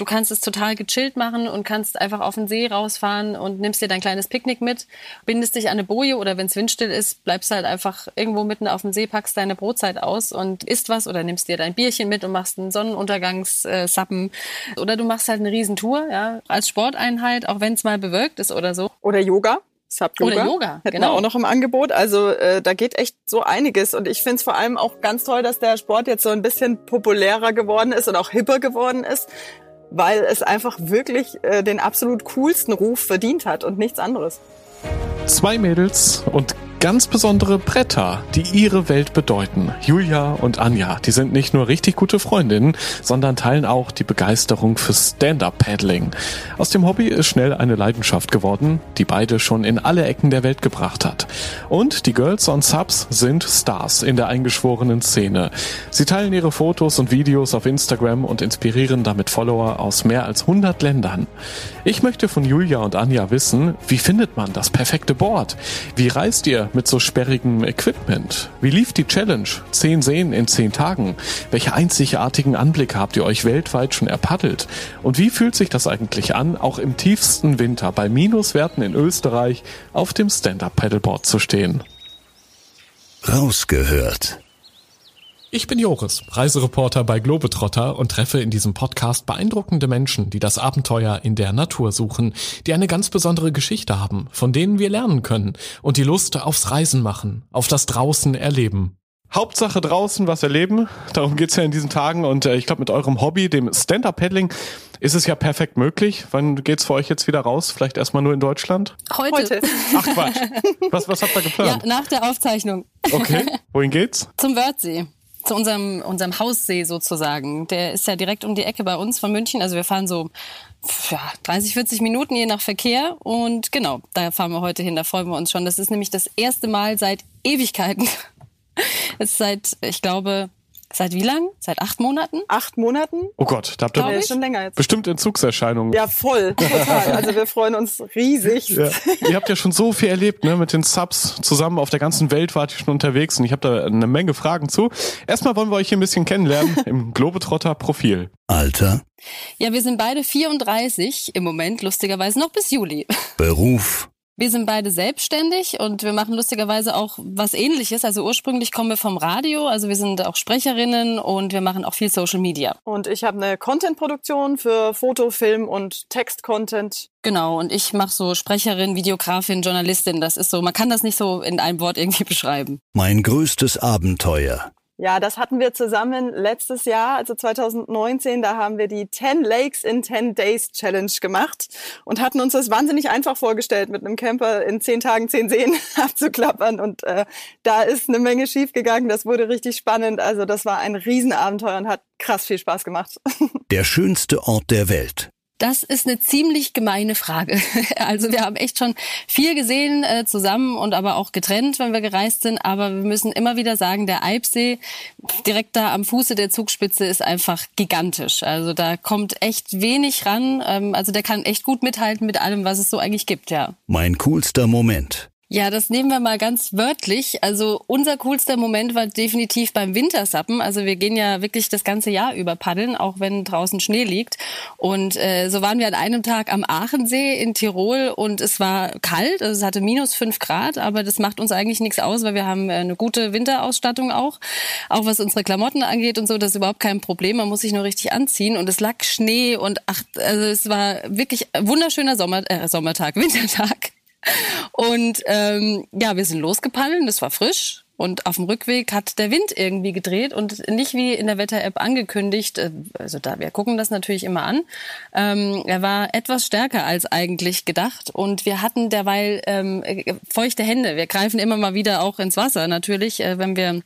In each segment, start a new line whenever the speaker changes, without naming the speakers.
Du kannst es total gechillt machen und kannst einfach auf den See rausfahren und nimmst dir dein kleines Picknick mit, bindest dich an eine Boje oder wenn es windstill ist, bleibst halt einfach irgendwo mitten auf dem See, packst deine Brotzeit aus und isst was oder nimmst dir dein Bierchen mit und machst einen Sonnenuntergangssappen. Oder du machst halt eine Riesentour, ja, als Sporteinheit, auch wenn es mal bewölkt ist oder so.
Oder Yoga.
Sub-Yoga. Oder Yoga,
Hätten genau. auch noch im Angebot. Also äh, da geht echt so einiges. Und ich finde es vor allem auch ganz toll, dass der Sport jetzt so ein bisschen populärer geworden ist und auch hipper geworden ist weil es einfach wirklich äh, den absolut coolsten Ruf verdient hat und nichts anderes.
Zwei Mädels und ganz besondere Bretter, die ihre Welt bedeuten. Julia und Anja, die sind nicht nur richtig gute Freundinnen, sondern teilen auch die Begeisterung für Stand-Up-Paddling. Aus dem Hobby ist schnell eine Leidenschaft geworden, die beide schon in alle Ecken der Welt gebracht hat. Und die Girls on Subs sind Stars in der eingeschworenen Szene. Sie teilen ihre Fotos und Videos auf Instagram und inspirieren damit Follower aus mehr als 100 Ländern. Ich möchte von Julia und Anja wissen, wie findet man das perfekte Board? Wie reist ihr mit so sperrigem Equipment? Wie lief die Challenge? Zehn Seen in zehn Tagen. Welche einzigartigen Anblicke habt ihr euch weltweit schon erpaddelt? Und wie fühlt sich das eigentlich an, auch im tiefsten Winter bei Minuswerten in Österreich auf dem Stand-Up-Paddleboard zu stehen?
Rausgehört.
Ich bin Joris, Reisereporter bei Globetrotter und treffe in diesem Podcast beeindruckende Menschen, die das Abenteuer in der Natur suchen, die eine ganz besondere Geschichte haben, von denen wir lernen können und die Lust aufs Reisen machen, auf das draußen erleben. Hauptsache draußen was erleben, darum geht's ja in diesen Tagen und äh, ich glaube mit eurem Hobby, dem Stand-Up-Paddling, ist es ja perfekt möglich. Wann geht's für euch jetzt wieder raus? Vielleicht erstmal nur in Deutschland?
Heute. Heute.
Ach Quatsch. Was, was habt ihr geplant?
Ja, nach der Aufzeichnung.
Okay. Wohin geht's?
Zum Wörthsee zu unserem, unserem Haussee sozusagen. Der ist ja direkt um die Ecke bei uns von München. Also wir fahren so ja, 30, 40 Minuten je nach Verkehr. Und genau, da fahren wir heute hin. Da freuen wir uns schon. Das ist nämlich das erste Mal seit Ewigkeiten. Es ist seit, ich glaube, Seit wie lang? Seit acht Monaten?
Acht Monaten?
Oh Gott, da habt ihr
ja, schon länger jetzt.
bestimmt Entzugserscheinungen.
Ja, voll, total. Also wir freuen uns riesig. Ja.
Ihr habt ja schon so viel erlebt, ne? Mit den Subs zusammen auf der ganzen Welt wart ihr schon unterwegs und ich habe da eine Menge Fragen zu. Erstmal wollen wir euch hier ein bisschen kennenlernen im Globetrotter-Profil.
Alter?
Ja, wir sind beide 34 im Moment, lustigerweise noch bis Juli.
Beruf?
Wir sind beide selbstständig und wir machen lustigerweise auch was ähnliches. Also ursprünglich kommen wir vom Radio, also wir sind auch Sprecherinnen und wir machen auch viel Social Media.
Und ich habe eine Content-Produktion für Foto, Film und Text-Content.
Genau, und ich mache so Sprecherin, Videografin, Journalistin. Das ist so, man kann das nicht so in einem Wort irgendwie beschreiben.
Mein größtes Abenteuer.
Ja, das hatten wir zusammen letztes Jahr, also 2019. Da haben wir die 10 Lakes in 10 Days Challenge gemacht und hatten uns das wahnsinnig einfach vorgestellt, mit einem Camper in 10 Tagen 10 Seen abzuklappern. Und äh, da ist eine Menge schiefgegangen. Das wurde richtig spannend. Also das war ein Riesenabenteuer und hat krass viel Spaß gemacht.
Der schönste Ort der Welt.
Das ist eine ziemlich gemeine Frage. Also wir haben echt schon viel gesehen äh, zusammen und aber auch getrennt, wenn wir gereist sind. Aber wir müssen immer wieder sagen, der Eibsee direkt da am Fuße der Zugspitze ist einfach gigantisch. Also da kommt echt wenig ran. Ähm, also der kann echt gut mithalten mit allem, was es so eigentlich gibt, ja.
Mein coolster Moment.
Ja, das nehmen wir mal ganz wörtlich. Also unser coolster Moment war definitiv beim Wintersappen. Also wir gehen ja wirklich das ganze Jahr über paddeln, auch wenn draußen Schnee liegt. Und äh, so waren wir an einem Tag am Aachensee in Tirol und es war kalt, also es hatte minus fünf Grad, aber das macht uns eigentlich nichts aus, weil wir haben äh, eine gute Winterausstattung auch. Auch was unsere Klamotten angeht und so, das ist überhaupt kein Problem. Man muss sich nur richtig anziehen und es lag Schnee und ach, also es war wirklich wunderschöner Sommer, äh, Sommertag, Wintertag. Und ähm, ja, wir sind losgepaddelt, das war frisch. Und auf dem Rückweg hat der Wind irgendwie gedreht und nicht wie in der Wetter-App angekündigt. Äh, also da, wir gucken das natürlich immer an. Ähm, er war etwas stärker als eigentlich gedacht und wir hatten derweil ähm, feuchte Hände. Wir greifen immer mal wieder auch ins Wasser natürlich, äh, wenn wir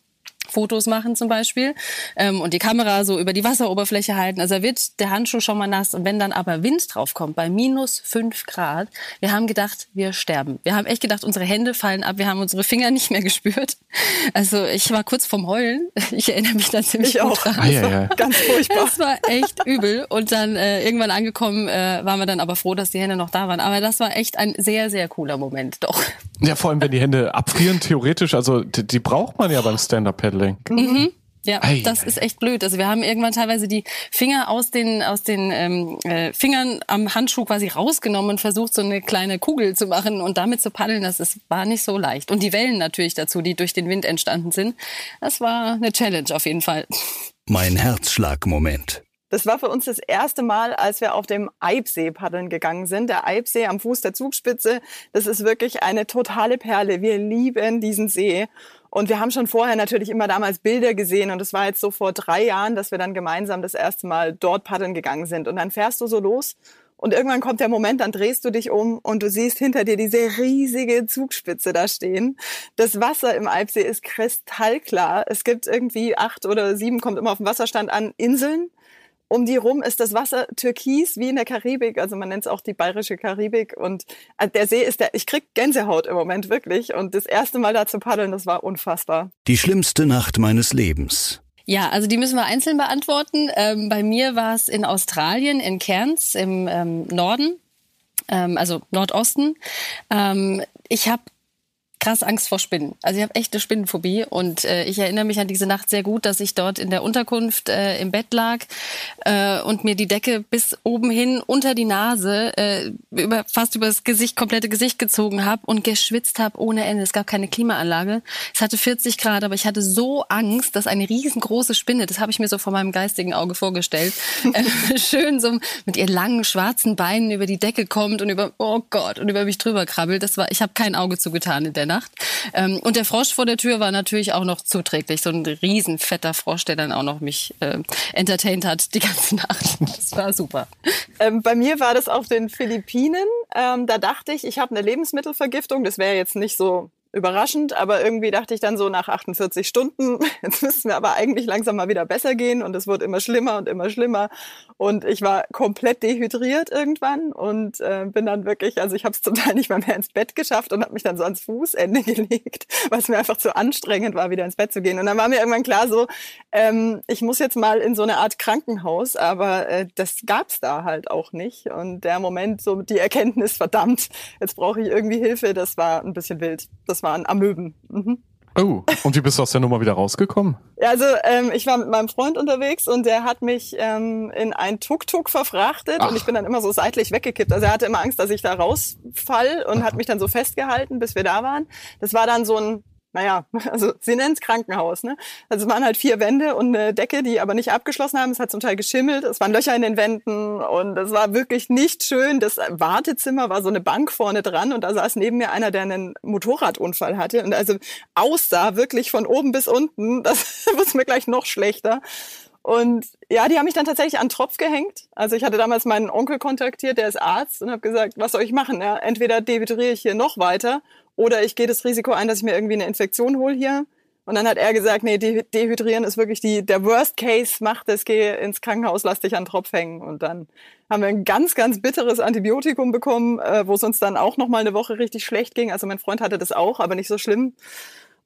Fotos machen zum Beispiel ähm, und die Kamera so über die Wasseroberfläche halten. Also da wird der Handschuh schon mal nass. Und wenn dann aber Wind drauf kommt, bei minus fünf Grad, wir haben gedacht, wir sterben. Wir haben echt gedacht, unsere Hände fallen ab, wir haben unsere Finger nicht mehr gespürt. Also ich war kurz vorm Heulen. Ich erinnere mich da ziemlich
ich
gut
auch.
dran.
Ah, ja, ja.
Ganz furchtbar.
Das war echt übel. Und dann äh, irgendwann angekommen, äh, waren wir dann aber froh, dass die Hände noch da waren. Aber das war echt ein sehr, sehr cooler Moment, doch.
Ja, vor allem, wenn die Hände abfrieren, theoretisch, also die, die braucht man ja beim Stand-Up-Paddling.
Ja,
Ei,
das
ei.
ist echt blöd. Also wir haben irgendwann teilweise die Finger aus den aus den ähm, äh, Fingern am Handschuh quasi rausgenommen und versucht so eine kleine Kugel zu machen und damit zu paddeln. Das ist, war nicht so leicht. Und die Wellen natürlich dazu, die durch den Wind entstanden sind. Das war eine Challenge auf jeden Fall.
Mein Herzschlagmoment.
Das war für uns das erste Mal, als wir auf dem Eibsee paddeln gegangen sind. Der Eibsee am Fuß der Zugspitze, das ist wirklich eine totale Perle. Wir lieben diesen See. Und wir haben schon vorher natürlich immer damals Bilder gesehen. Und es war jetzt so vor drei Jahren, dass wir dann gemeinsam das erste Mal dort paddeln gegangen sind. Und dann fährst du so los. Und irgendwann kommt der Moment, dann drehst du dich um und du siehst hinter dir diese riesige Zugspitze da stehen. Das Wasser im Eibsee ist kristallklar. Es gibt irgendwie acht oder sieben, kommt immer auf den Wasserstand an, Inseln. Um die rum ist das Wasser türkis wie in der Karibik, also man nennt es auch die bayerische Karibik und äh, der See ist der, ich krieg Gänsehaut im Moment wirklich und das erste Mal da zu paddeln, das war unfassbar.
Die schlimmste Nacht meines Lebens.
Ja, also die müssen wir einzeln beantworten. Ähm, bei mir war es in Australien, in Cairns im ähm, Norden, ähm, also Nordosten. Ähm, ich habe krass Angst vor Spinnen. Also ich habe echt eine Spinnenphobie und äh, ich erinnere mich an diese Nacht sehr gut, dass ich dort in der Unterkunft äh, im Bett lag äh, und mir die Decke bis oben hin unter die Nase äh, über fast über das Gesicht komplette Gesicht gezogen habe und geschwitzt habe ohne Ende. Es gab keine Klimaanlage. Es hatte 40 Grad, aber ich hatte so Angst, dass eine riesengroße Spinne, das habe ich mir so vor meinem geistigen Auge vorgestellt, äh, schön so mit ihren langen schwarzen Beinen über die Decke kommt und über oh Gott und über mich drüber krabbelt. Das war ich habe kein Auge zugetan in der Nacht. Ähm, und der Frosch vor der Tür war natürlich auch noch zuträglich. So ein riesen fetter Frosch, der dann auch noch mich äh, entertained hat die ganze Nacht. Das war super.
Ähm, bei mir war das auf den Philippinen. Ähm, da dachte ich, ich habe eine Lebensmittelvergiftung. Das wäre jetzt nicht so überraschend, aber irgendwie dachte ich dann so nach 48 Stunden, jetzt müsste mir aber eigentlich langsam mal wieder besser gehen und es wird immer schlimmer und immer schlimmer. Und ich war komplett dehydriert irgendwann und äh, bin dann wirklich, also ich habe es zum Teil nicht mal mehr ins Bett geschafft und habe mich dann so ans Fußende gelegt, weil es mir einfach zu anstrengend war, wieder ins Bett zu gehen. Und dann war mir irgendwann klar so, ähm, ich muss jetzt mal in so eine Art Krankenhaus, aber äh, das gab's da halt auch nicht. Und der Moment, so die Erkenntnis, verdammt, jetzt brauche ich irgendwie Hilfe, das war ein bisschen wild. Das waren Amöben. Mhm.
Oh, und wie bist du aus der Nummer wieder rausgekommen?
Ja, also ähm, ich war mit meinem Freund unterwegs und der hat mich ähm, in ein Tuk-Tuk verfrachtet
Ach.
und ich bin dann immer so seitlich weggekippt. Also er hatte immer Angst, dass ich da rausfall und hat mich dann so festgehalten, bis wir da waren. Das war dann so ein naja, also sie nennen es Krankenhaus, ne? Also es waren halt vier Wände und eine Decke, die aber nicht abgeschlossen haben. Es hat zum Teil geschimmelt, es waren Löcher in den Wänden und es war wirklich nicht schön. Das Wartezimmer war so eine Bank vorne dran und da saß neben mir einer, der einen Motorradunfall hatte und also aussah wirklich von oben bis unten. Das wurde mir gleich noch schlechter. Und ja, die haben mich dann tatsächlich an Tropf gehängt. Also ich hatte damals meinen Onkel kontaktiert, der ist Arzt, und habe gesagt, was soll ich machen? Ja, entweder dehydriere ich hier noch weiter oder ich gehe das Risiko ein, dass ich mir irgendwie eine Infektion hole hier. Und dann hat er gesagt, nee, de dehydrieren ist wirklich die, der Worst Case, mach das, geh ins Krankenhaus, lass dich an Tropf hängen. Und dann haben wir ein ganz, ganz bitteres Antibiotikum bekommen, äh, wo es uns dann auch noch mal eine Woche richtig schlecht ging. Also mein Freund hatte das auch, aber nicht so schlimm.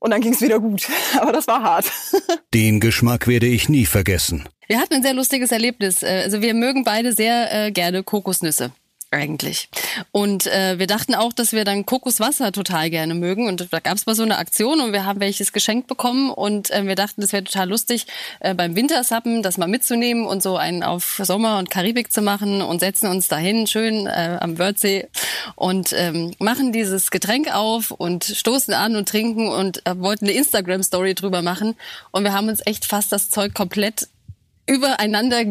Und dann ging es wieder gut. Aber das war hart.
Den Geschmack werde ich nie vergessen.
Wir hatten ein sehr lustiges Erlebnis. Äh, Also wir mögen beide sehr äh, gerne Kokosnüsse. Eigentlich. Und äh, wir dachten auch, dass wir dann Kokoswasser total gerne mögen. Und da gab es mal so eine Aktion und wir haben welches geschenkt bekommen. Und äh, wir dachten, das wäre total lustig, äh, beim Wintersappen das mal mitzunehmen und so einen auf Sommer und Karibik zu machen und setzen uns dahin, schön äh, am Wörthsee und ähm, machen dieses Getränk auf und stoßen an und trinken und äh, wollten eine Instagram-Story drüber machen. Und wir haben uns echt fast das Zeug komplett übereinander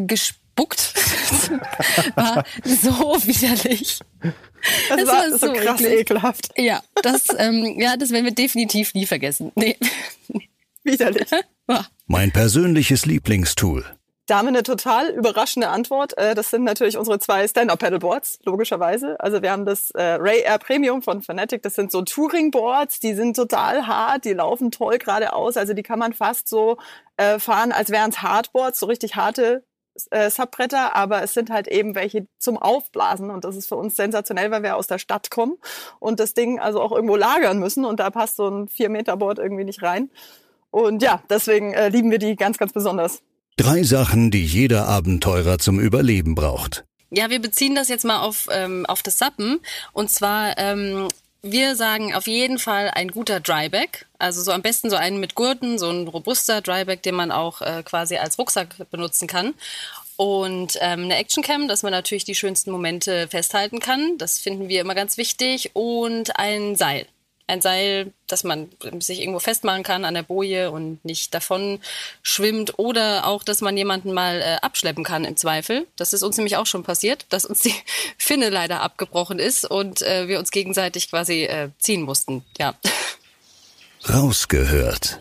gespuckt. war so widerlich.
Das,
Das
war,
war
so krass
eklig.
ekelhaft.
Ja, das, ähm, ja, das werden wir definitiv nie vergessen. Nee.
Widerlich.
Mein persönliches Lieblingstool.
Da haben wir eine total überraschende Antwort. Äh, das sind natürlich unsere zwei Stand-Up-Pedalboards, logischerweise. Also wir haben das äh, Ray Air Premium von Fanatic. Das sind so Touring-Boards, die sind total hart, die laufen toll geradeaus. Also die kann man fast so äh, fahren, als wären es Hardboards, so richtig harte äh, Subbretter, aber es sind halt eben welche zum Aufblasen und das ist für uns sensationell, weil wir aus der Stadt kommen und das Ding also auch irgendwo lagern müssen und da passt so ein 4-Meter-Board irgendwie nicht rein. Und ja, deswegen äh, lieben wir die ganz, ganz besonders.
Drei Sachen, die jeder Abenteurer zum Überleben braucht.
Ja, wir beziehen das jetzt mal auf, ähm, auf das Sappen. Und zwar, ähm, wir sagen auf jeden Fall ein guter Dryback. Also so am besten so einen mit Gurten, so ein robuster Dryback, den man auch äh, quasi als Rucksack benutzen kann. Und ähm, eine Actioncam, dass man natürlich die schönsten Momente festhalten kann. Das finden wir immer ganz wichtig. Und ein Seil ein Seil, dass man sich irgendwo festmachen kann an der Boje und nicht davon schwimmt oder auch, dass man jemanden mal äh, abschleppen kann im Zweifel. Das ist uns nämlich auch schon passiert, dass uns die Finne leider abgebrochen ist und äh, wir uns gegenseitig quasi äh, ziehen mussten. Ja.
Rausgehört.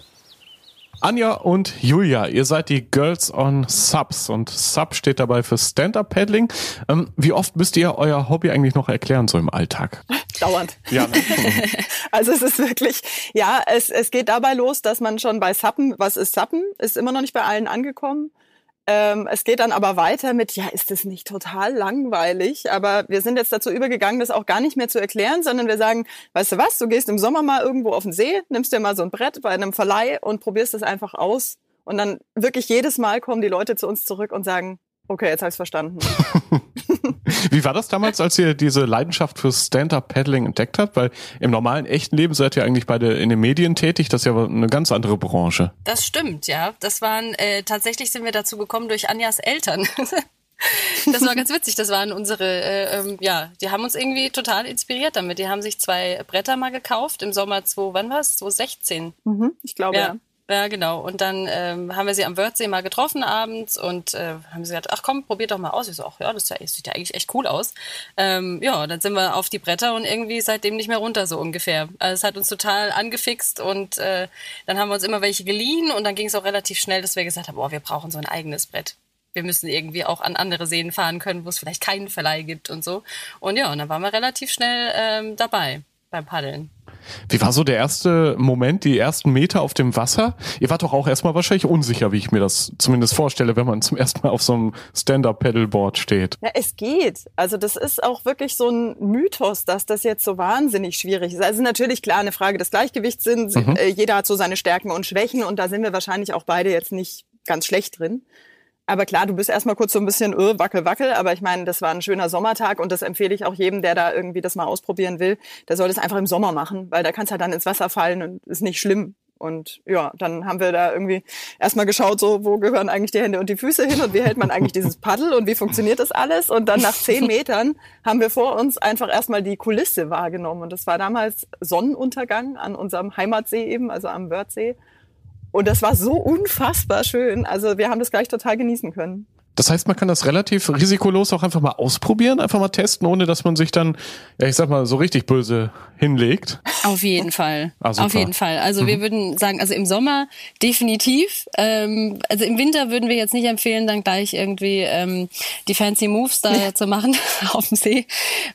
Anja und Julia, ihr seid die Girls on Subs und Sub steht dabei für Stand-Up-Paddling. Ähm, wie oft müsst ihr euer Hobby eigentlich noch erklären, so im Alltag?
Dauernd.
Ja. Ne?
also es ist wirklich, ja, es, es geht dabei los, dass man schon bei Sappen, was ist Sappen, ist immer noch nicht bei allen angekommen. Ähm, es geht dann aber weiter mit, ja, ist das nicht total langweilig? Aber wir sind jetzt dazu übergegangen, das auch gar nicht mehr zu erklären, sondern wir sagen, weißt du was, du gehst im Sommer mal irgendwo auf den See, nimmst dir mal so ein Brett bei einem Verleih und probierst es einfach aus. Und dann wirklich jedes Mal kommen die Leute zu uns zurück und sagen, okay, jetzt habe ich verstanden.
Wie war das damals, als ihr diese Leidenschaft für Stand-Up-Paddling entdeckt habt? Weil im normalen, echten Leben seid ihr eigentlich beide in den Medien tätig. Das ist ja eine ganz andere Branche.
Das stimmt, ja. Das waren, äh, tatsächlich sind wir dazu gekommen durch Anjas Eltern. das war ganz witzig. Das waren unsere, äh, ähm, ja, die haben uns irgendwie total inspiriert damit. Die haben sich zwei Bretter mal gekauft im Sommer 2, wann war es? 2016.
Mhm, ich glaube, ja. ja.
Ja, genau. Und dann ähm, haben wir sie am Wörthsee mal getroffen abends und äh, haben sie gesagt, ach komm, probiert doch mal aus. Ich so, ach ja, das, ja, das sieht ja eigentlich echt cool aus. Ähm, ja, dann sind wir auf die Bretter und irgendwie seitdem nicht mehr runter, so ungefähr. Also es hat uns total angefixt und äh, dann haben wir uns immer welche geliehen und dann ging es auch relativ schnell, dass wir gesagt haben, boah, wir brauchen so ein eigenes Brett. Wir müssen irgendwie auch an andere Seen fahren können, wo es vielleicht keinen Verleih gibt und so. Und ja, und dann waren wir relativ schnell ähm, dabei beim Paddeln.
Wie war so der erste Moment, die ersten Meter auf dem Wasser? Ihr wart doch auch erstmal wahrscheinlich unsicher, wie ich mir das zumindest vorstelle, wenn man zum ersten Mal auf so einem Stand-Up-Pedalboard steht.
Ja, es geht. Also das ist auch wirklich so ein Mythos, dass das jetzt so wahnsinnig schwierig ist. Also natürlich klar eine Frage des Gleichgewichts sind. Mhm. Äh, jeder hat so seine Stärken und Schwächen und da sind wir wahrscheinlich auch beide jetzt nicht ganz schlecht drin. Aber klar, du bist erstmal kurz so ein bisschen öh, wackel, wackel. Aber ich meine, das war ein schöner Sommertag und das empfehle ich auch jedem, der da irgendwie das mal ausprobieren will. Der soll das einfach im Sommer machen, weil da kannst du halt dann ins Wasser fallen und ist nicht schlimm. Und ja, dann haben wir da irgendwie erstmal geschaut, so, wo gehören eigentlich die Hände und die Füße hin und wie hält man eigentlich dieses Paddel und wie funktioniert das alles? Und dann nach zehn Metern haben wir vor uns einfach erstmal die Kulisse wahrgenommen. Und das war damals Sonnenuntergang an unserem Heimatsee eben, also am Wörthsee. Und das war so unfassbar schön. Also wir haben das gleich total genießen können.
Das heißt, man kann das relativ risikolos auch einfach mal ausprobieren, einfach mal testen, ohne dass man sich dann, ja, ich sag mal, so richtig böse hinlegt.
Auf jeden Fall. Ah, Auf jeden Fall. Also mhm. wir würden sagen, also im Sommer definitiv. Ähm, also im Winter würden wir jetzt nicht empfehlen, dann gleich irgendwie ähm, die fancy Moves da zu machen auf dem See,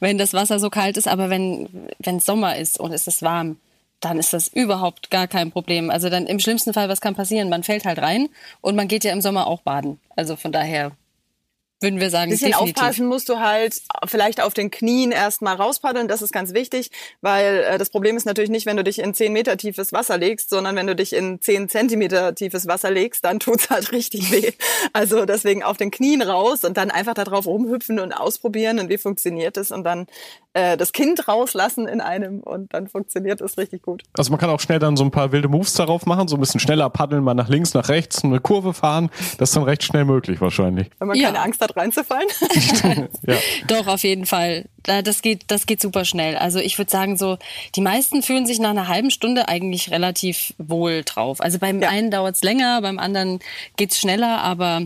wenn das Wasser so kalt ist. Aber wenn wenn Sommer ist und es ist warm, dann ist das überhaupt gar kein Problem. Also dann im schlimmsten Fall, was kann passieren? Man fällt halt rein und man geht ja im Sommer auch baden. Also von daher würden wir sagen,
bisschen definitiv. aufpassen musst du halt vielleicht auf den Knien erstmal rauspaddeln, das ist ganz wichtig, weil äh, das Problem ist natürlich nicht, wenn du dich in 10 Meter tiefes Wasser legst, sondern wenn du dich in 10 Zentimeter tiefes Wasser legst, dann tut's halt richtig weh. Also deswegen auf den Knien raus und dann einfach darauf rumhüpfen und ausprobieren und wie funktioniert es und dann äh, das Kind rauslassen in einem und dann funktioniert es richtig gut.
Also man kann auch schnell dann so ein paar wilde Moves darauf machen, so ein bisschen schneller paddeln, mal nach links, nach rechts, eine Kurve fahren, das ist dann recht schnell möglich wahrscheinlich.
Wenn man ja. keine Angst hat, hat, reinzufallen?
ja. Doch, auf jeden Fall. Das geht, das geht super schnell. Also ich würde sagen, so, die meisten fühlen sich nach einer halben Stunde eigentlich relativ wohl drauf. Also beim ja. einen dauert es länger, beim anderen geht es schneller, aber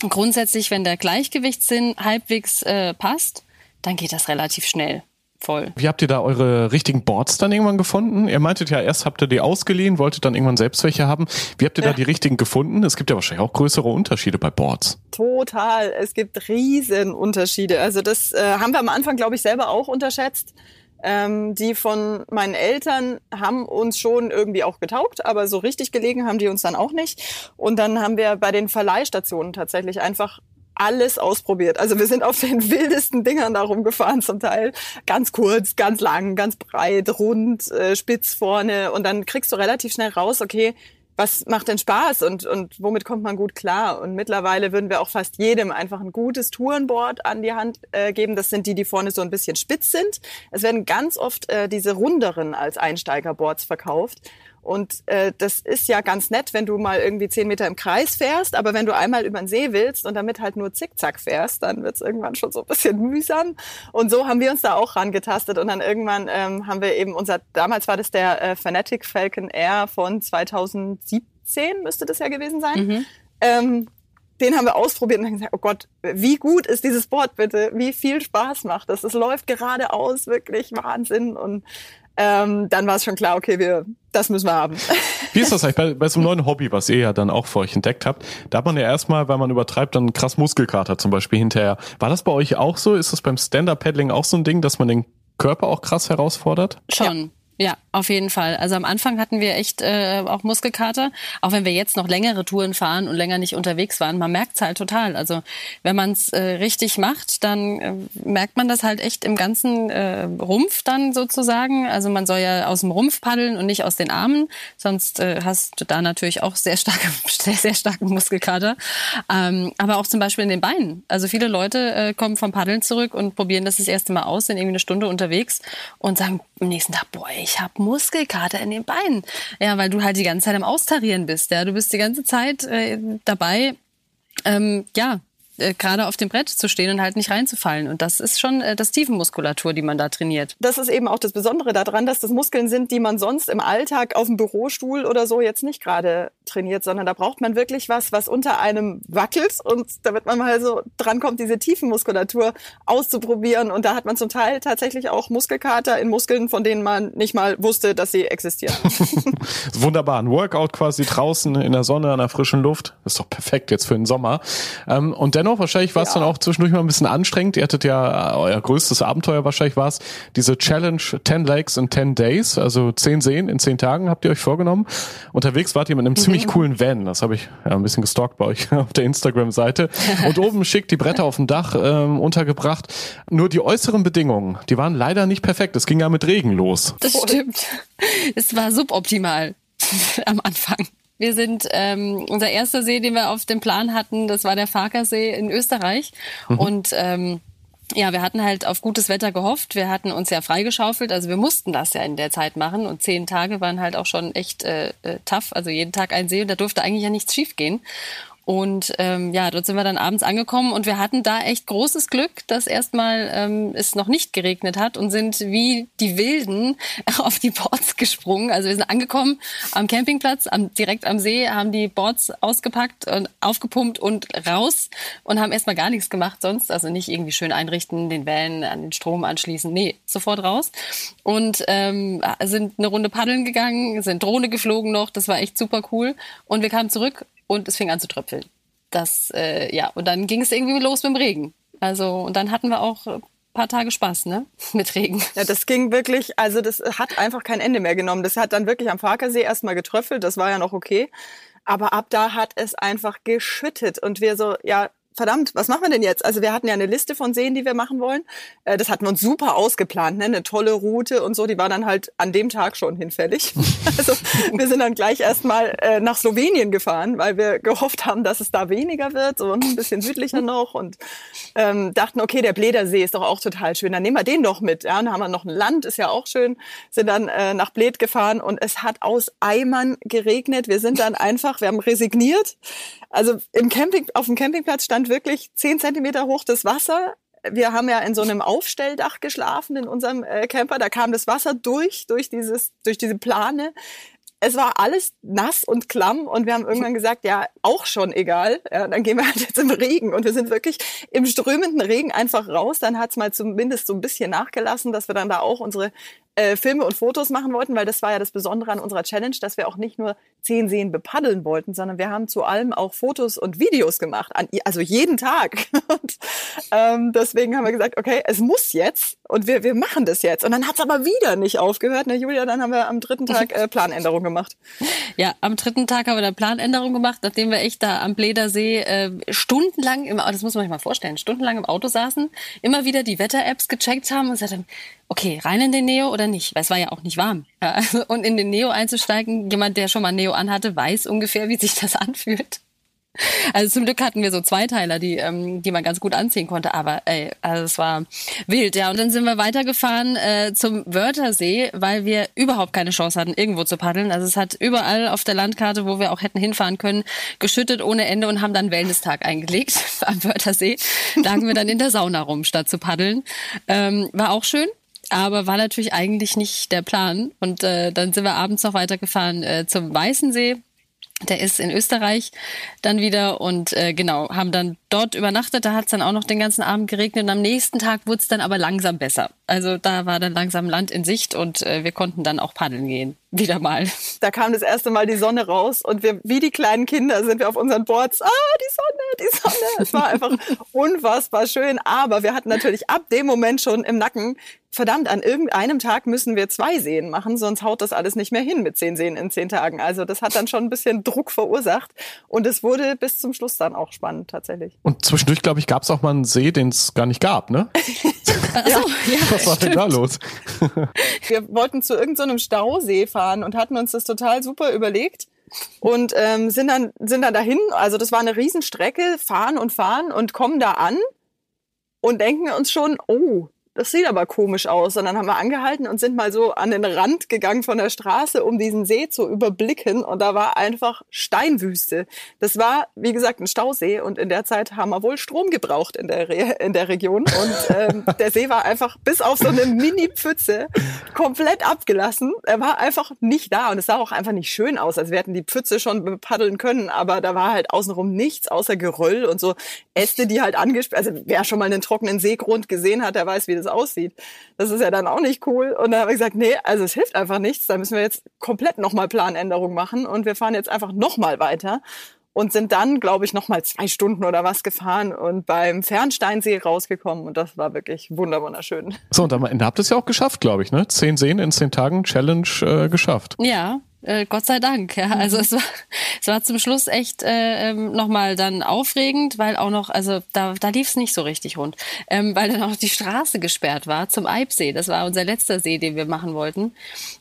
grundsätzlich, wenn der Gleichgewichtssinn halbwegs äh, passt, dann geht das relativ schnell. Voll.
Wie habt ihr da eure richtigen Boards dann irgendwann gefunden? Ihr meintet ja, erst habt ihr die ausgeliehen, wolltet dann irgendwann selbst welche haben. Wie habt ihr ja. da die richtigen gefunden? Es gibt ja wahrscheinlich auch größere Unterschiede bei Boards.
Total. Es gibt riesen Unterschiede. Also das äh, haben wir am Anfang, glaube ich, selber auch unterschätzt. Ähm, die von meinen Eltern haben uns schon irgendwie auch getaugt, aber so richtig gelegen haben die uns dann auch nicht. Und dann haben wir bei den Verleihstationen tatsächlich einfach alles ausprobiert. Also wir sind auf den wildesten Dingern da rumgefahren zum Teil. Ganz kurz, ganz lang, ganz breit, rund, äh, spitz vorne. Und dann kriegst du relativ schnell raus, okay, was macht denn Spaß und, und womit kommt man gut klar? Und mittlerweile würden wir auch fast jedem einfach ein gutes Tourenboard an die Hand äh, geben. Das sind die, die vorne so ein bisschen spitz sind. Es werden ganz oft äh, diese runderen als Einsteigerboards verkauft. Und äh, das ist ja ganz nett, wenn du mal irgendwie zehn Meter im Kreis fährst, aber wenn du einmal über den See willst und damit halt nur zickzack fährst, dann wird's irgendwann schon so ein bisschen mühsam. Und so haben wir uns da auch rangetastet und dann irgendwann ähm, haben wir eben unser, damals war das der äh, Fanatic Falcon Air von 2017, müsste das ja gewesen sein. Mhm. Ähm, den haben wir ausprobiert und haben gesagt, oh Gott, wie gut ist dieses Board bitte? Wie viel Spaß macht das? Es läuft geradeaus, wirklich Wahnsinn. Und ähm, dann war es schon klar, okay, wir, das müssen wir haben.
Wie ist das eigentlich bei, bei so einem neuen Hobby, was ihr ja dann auch für euch entdeckt habt? Da hat man ja erstmal, weil man übertreibt, dann krass Muskelkater zum Beispiel hinterher. War das bei euch auch so? Ist das beim Stand-Up-Paddling auch so ein Ding, dass man den Körper auch krass herausfordert?
Schon. Ja, auf jeden Fall. Also am Anfang hatten wir echt äh, auch Muskelkater, auch wenn wir jetzt noch längere Touren fahren und länger nicht unterwegs waren. Man merkt's halt total. Also wenn man es äh, richtig macht, dann äh, merkt man das halt echt im ganzen äh, Rumpf dann sozusagen. Also man soll ja aus dem Rumpf paddeln und nicht aus den Armen, sonst äh, hast du da natürlich auch sehr starke, sehr, sehr starken Muskelkater. Ähm, aber auch zum Beispiel in den Beinen. Also viele Leute äh, kommen vom Paddeln zurück und probieren das das erste Mal aus, sind irgendwie eine Stunde unterwegs und sagen am nächsten Tag, boah, ich habe Muskelkater in den Beinen. Ja, weil du halt die ganze Zeit am Austarieren bist. Ja, du bist die ganze Zeit äh, dabei, ähm, ja, äh, gerade auf dem Brett zu stehen und halt nicht reinzufallen. Und das ist schon äh, das Tiefenmuskulatur, die man da trainiert.
Das ist eben auch das Besondere daran, dass das Muskeln sind, die man sonst im Alltag auf dem Bürostuhl oder so jetzt nicht gerade trainiert, sondern da braucht man wirklich was, was unter einem wackelt und damit man mal so drankommt, diese Tiefenmuskulatur auszuprobieren. Und da hat man zum Teil tatsächlich auch Muskelkater in Muskeln, von denen man nicht mal wusste, dass sie existieren.
Wunderbar. Ein Workout quasi draußen in der Sonne, an der frischen Luft. Das ist doch perfekt jetzt für den Sommer. Ähm, und dennoch, wahrscheinlich war es ja. dann auch zwischendurch mal ein bisschen anstrengend. Ihr hattet ja, äh, euer größtes Abenteuer wahrscheinlich war es, diese Challenge 10 Lakes in 10 Days, also 10 Seen in 10 Tagen habt ihr euch vorgenommen. Unterwegs wart ihr mit einem mhm. Ziemlich coolen Van, das habe ich ja, ein bisschen gestalkt bei euch auf der Instagram-Seite. Und oben schick die Bretter auf dem Dach ähm, untergebracht. Nur die äußeren Bedingungen, die waren leider nicht perfekt. Es ging ja mit Regen los.
Das stimmt. Es war suboptimal am Anfang. Wir sind, ähm, unser erster See, den wir auf dem Plan hatten, das war der Farkersee in Österreich. Mhm. Und ähm, ja, wir hatten halt auf gutes Wetter gehofft. Wir hatten uns ja freigeschaufelt, also wir mussten das ja in der Zeit machen. Und zehn Tage waren halt auch schon echt äh, äh tough. Also jeden Tag ein See und da durfte eigentlich ja nichts schiefgehen. Und ähm, ja, dort sind wir dann abends angekommen und wir hatten da echt großes Glück, dass erstmal ähm, es noch nicht geregnet hat und sind wie die Wilden auf die Boards gesprungen. Also wir sind angekommen am Campingplatz, am, direkt am See, haben die Boards ausgepackt und aufgepumpt und raus und haben erstmal gar nichts gemacht sonst. Also nicht irgendwie schön einrichten, den Van an den Strom anschließen. Nee, sofort raus. Und ähm, sind eine Runde paddeln gegangen, sind Drohne geflogen noch. Das war echt super cool. Und wir kamen zurück und es fing an zu tröpfeln. Das, äh, ja, und dann ging es irgendwie los mit dem Regen. Also, und dann hatten wir auch ein paar Tage Spaß, ne? Mit Regen.
Ja, das ging wirklich, also das hat einfach kein Ende mehr genommen. Das hat dann wirklich am Farkersee erstmal getröpfelt, das war ja noch okay. Aber ab da hat es einfach geschüttet und wir so, ja, verdammt, was machen wir denn jetzt? Also wir hatten ja eine Liste von Seen, die wir machen wollen. Äh, das hatten wir uns super ausgeplant, ne? eine tolle Route und so. Die war dann halt an dem Tag schon hinfällig. also wir sind dann gleich erstmal äh, nach Slowenien gefahren, weil wir gehofft haben, dass es da weniger wird, so ein bisschen südlicher noch und ähm, dachten, okay, der Bledersee ist doch auch total schön, dann nehmen wir den doch mit. Ja, und dann haben wir noch ein Land, ist ja auch schön. Sind dann äh, nach Bled gefahren und es hat aus Eimern geregnet. Wir sind dann einfach, wir haben resigniert. Also im Camping, auf dem Campingplatz stand stand wirklich zehn Zentimeter hoch das Wasser. Wir haben ja in so einem Aufstelldach geschlafen in unserem äh, Camper. Da kam das Wasser durch, durch dieses, durch diese Plane es war alles nass und klamm und wir haben irgendwann gesagt, ja, auch schon egal. Ja, dann gehen wir halt jetzt im Regen und wir sind wirklich im strömenden Regen einfach raus. Dann hat's mal zumindest so ein bisschen nachgelassen, dass wir dann da auch unsere äh, Filme und Fotos machen wollten, weil das war ja das Besondere an unserer Challenge, dass wir auch nicht nur zehn Seen bepaddeln wollten, sondern wir haben zu allem auch Fotos und Videos gemacht, an, also jeden Tag. und, ähm, deswegen haben wir gesagt, okay, es muss jetzt und wir, wir machen das jetzt. Und dann hat's aber wieder nicht aufgehört. Ne, Julia, dann haben wir am dritten Tag äh, Planänderung gemacht.
Ja, am dritten Tag haben wir eine Planänderung gemacht, nachdem wir echt da am Bledersee äh, stundenlang, im, das muss man sich mal vorstellen, stundenlang im Auto saßen, immer wieder die Wetter-Apps gecheckt haben und gesagt haben, okay, rein in den Neo oder nicht? Weil es war ja auch nicht warm. Ja, also, und in den Neo einzusteigen, jemand, der schon mal Neo anhatte, weiß ungefähr, wie sich das anfühlt. Also zum Glück hatten wir so Zweiteiler, die, ähm, die man ganz gut anziehen konnte. Aber ey, also es war wild, ja. Und dann sind wir weitergefahren äh, zum Wörthersee, weil wir überhaupt keine Chance hatten, irgendwo zu paddeln. Also es hat überall auf der Landkarte, wo wir auch hätten hinfahren können, geschüttet ohne Ende und haben dann Wellness-Tag eingelegt am Wörthersee. Lagen wir dann in der Sauna rum, statt zu paddeln. Ähm, war auch schön aber war natürlich eigentlich nicht der Plan. Und äh, dann sind wir abends noch weitergefahren äh, zum Weißensee. Der ist in Österreich dann wieder und äh, genau, haben dann dort übernachtet. Da hat es dann auch noch den ganzen Abend geregnet und am nächsten Tag wurde es dann aber langsam besser. Also da war dann langsam Land in Sicht und äh, wir konnten dann auch paddeln gehen. Wieder mal.
Da kam das erste Mal die Sonne raus und wir, wie die kleinen Kinder, sind wir auf unseren Boards. Ah, die Sonne, die Sonne. Es war einfach unfassbar schön. Aber wir hatten natürlich ab dem Moment schon im Nacken, verdammt, an irgendeinem Tag müssen wir zwei Seen machen, sonst haut das alles nicht mehr hin mit zehn Seen in zehn Tagen. Also das hat dann schon ein bisschen Druck verursacht und es wurde bis zum Schluss dann auch spannend tatsächlich.
Und zwischendurch, glaube ich, gab es auch mal einen See, den es gar nicht gab, ne?
ja,
Was war denn da los?
wir wollten zu irgendeinem so Stausee fahren und hatten uns das total super überlegt und ähm, sind dann sind dann dahin. Also das war eine Riesenstrecke, fahren und fahren und kommen da an und denken uns schon, oh, das sieht aber komisch aus. Und dann haben wir angehalten und sind mal so an den Rand gegangen von der Straße, um diesen See zu überblicken. Und da war einfach Steinwüste. Das war, wie gesagt, ein Stausee. Und in der Zeit haben wir wohl Strom gebraucht in der, Re in der Region. Und ähm, der See war einfach bis auf so eine Mini-Pfütze komplett abgelassen. Er war einfach nicht da. Und es sah auch einfach nicht schön aus. Also wir hätten die Pfütze schon paddeln können. Aber da war halt außenrum nichts außer Geröll und so Äste, die halt angesperrt. Also wer schon mal einen trockenen Seegrund gesehen hat, der weiß, wie das das aussieht. Das ist ja dann auch nicht cool. Und dann habe ich gesagt, nee, also es hilft einfach nichts. Da müssen wir jetzt komplett nochmal Planänderung machen und wir fahren jetzt einfach nochmal weiter und sind dann, glaube ich, nochmal zwei Stunden oder was gefahren und beim Fernsteinsee rausgekommen und das war wirklich wunderschön.
So, und am Ende habt ihr es ja auch geschafft, glaube ich, ne? Zehn Seen in zehn Tagen Challenge äh, geschafft.
Ja, äh, Gott sei Dank. Ja. Also es war, es war zum Schluss echt äh, ähm, nochmal dann aufregend, weil auch noch, also da, da lief es nicht so richtig rund, ähm, weil dann auch die Straße gesperrt war zum Eibsee. Das war unser letzter See, den wir machen wollten.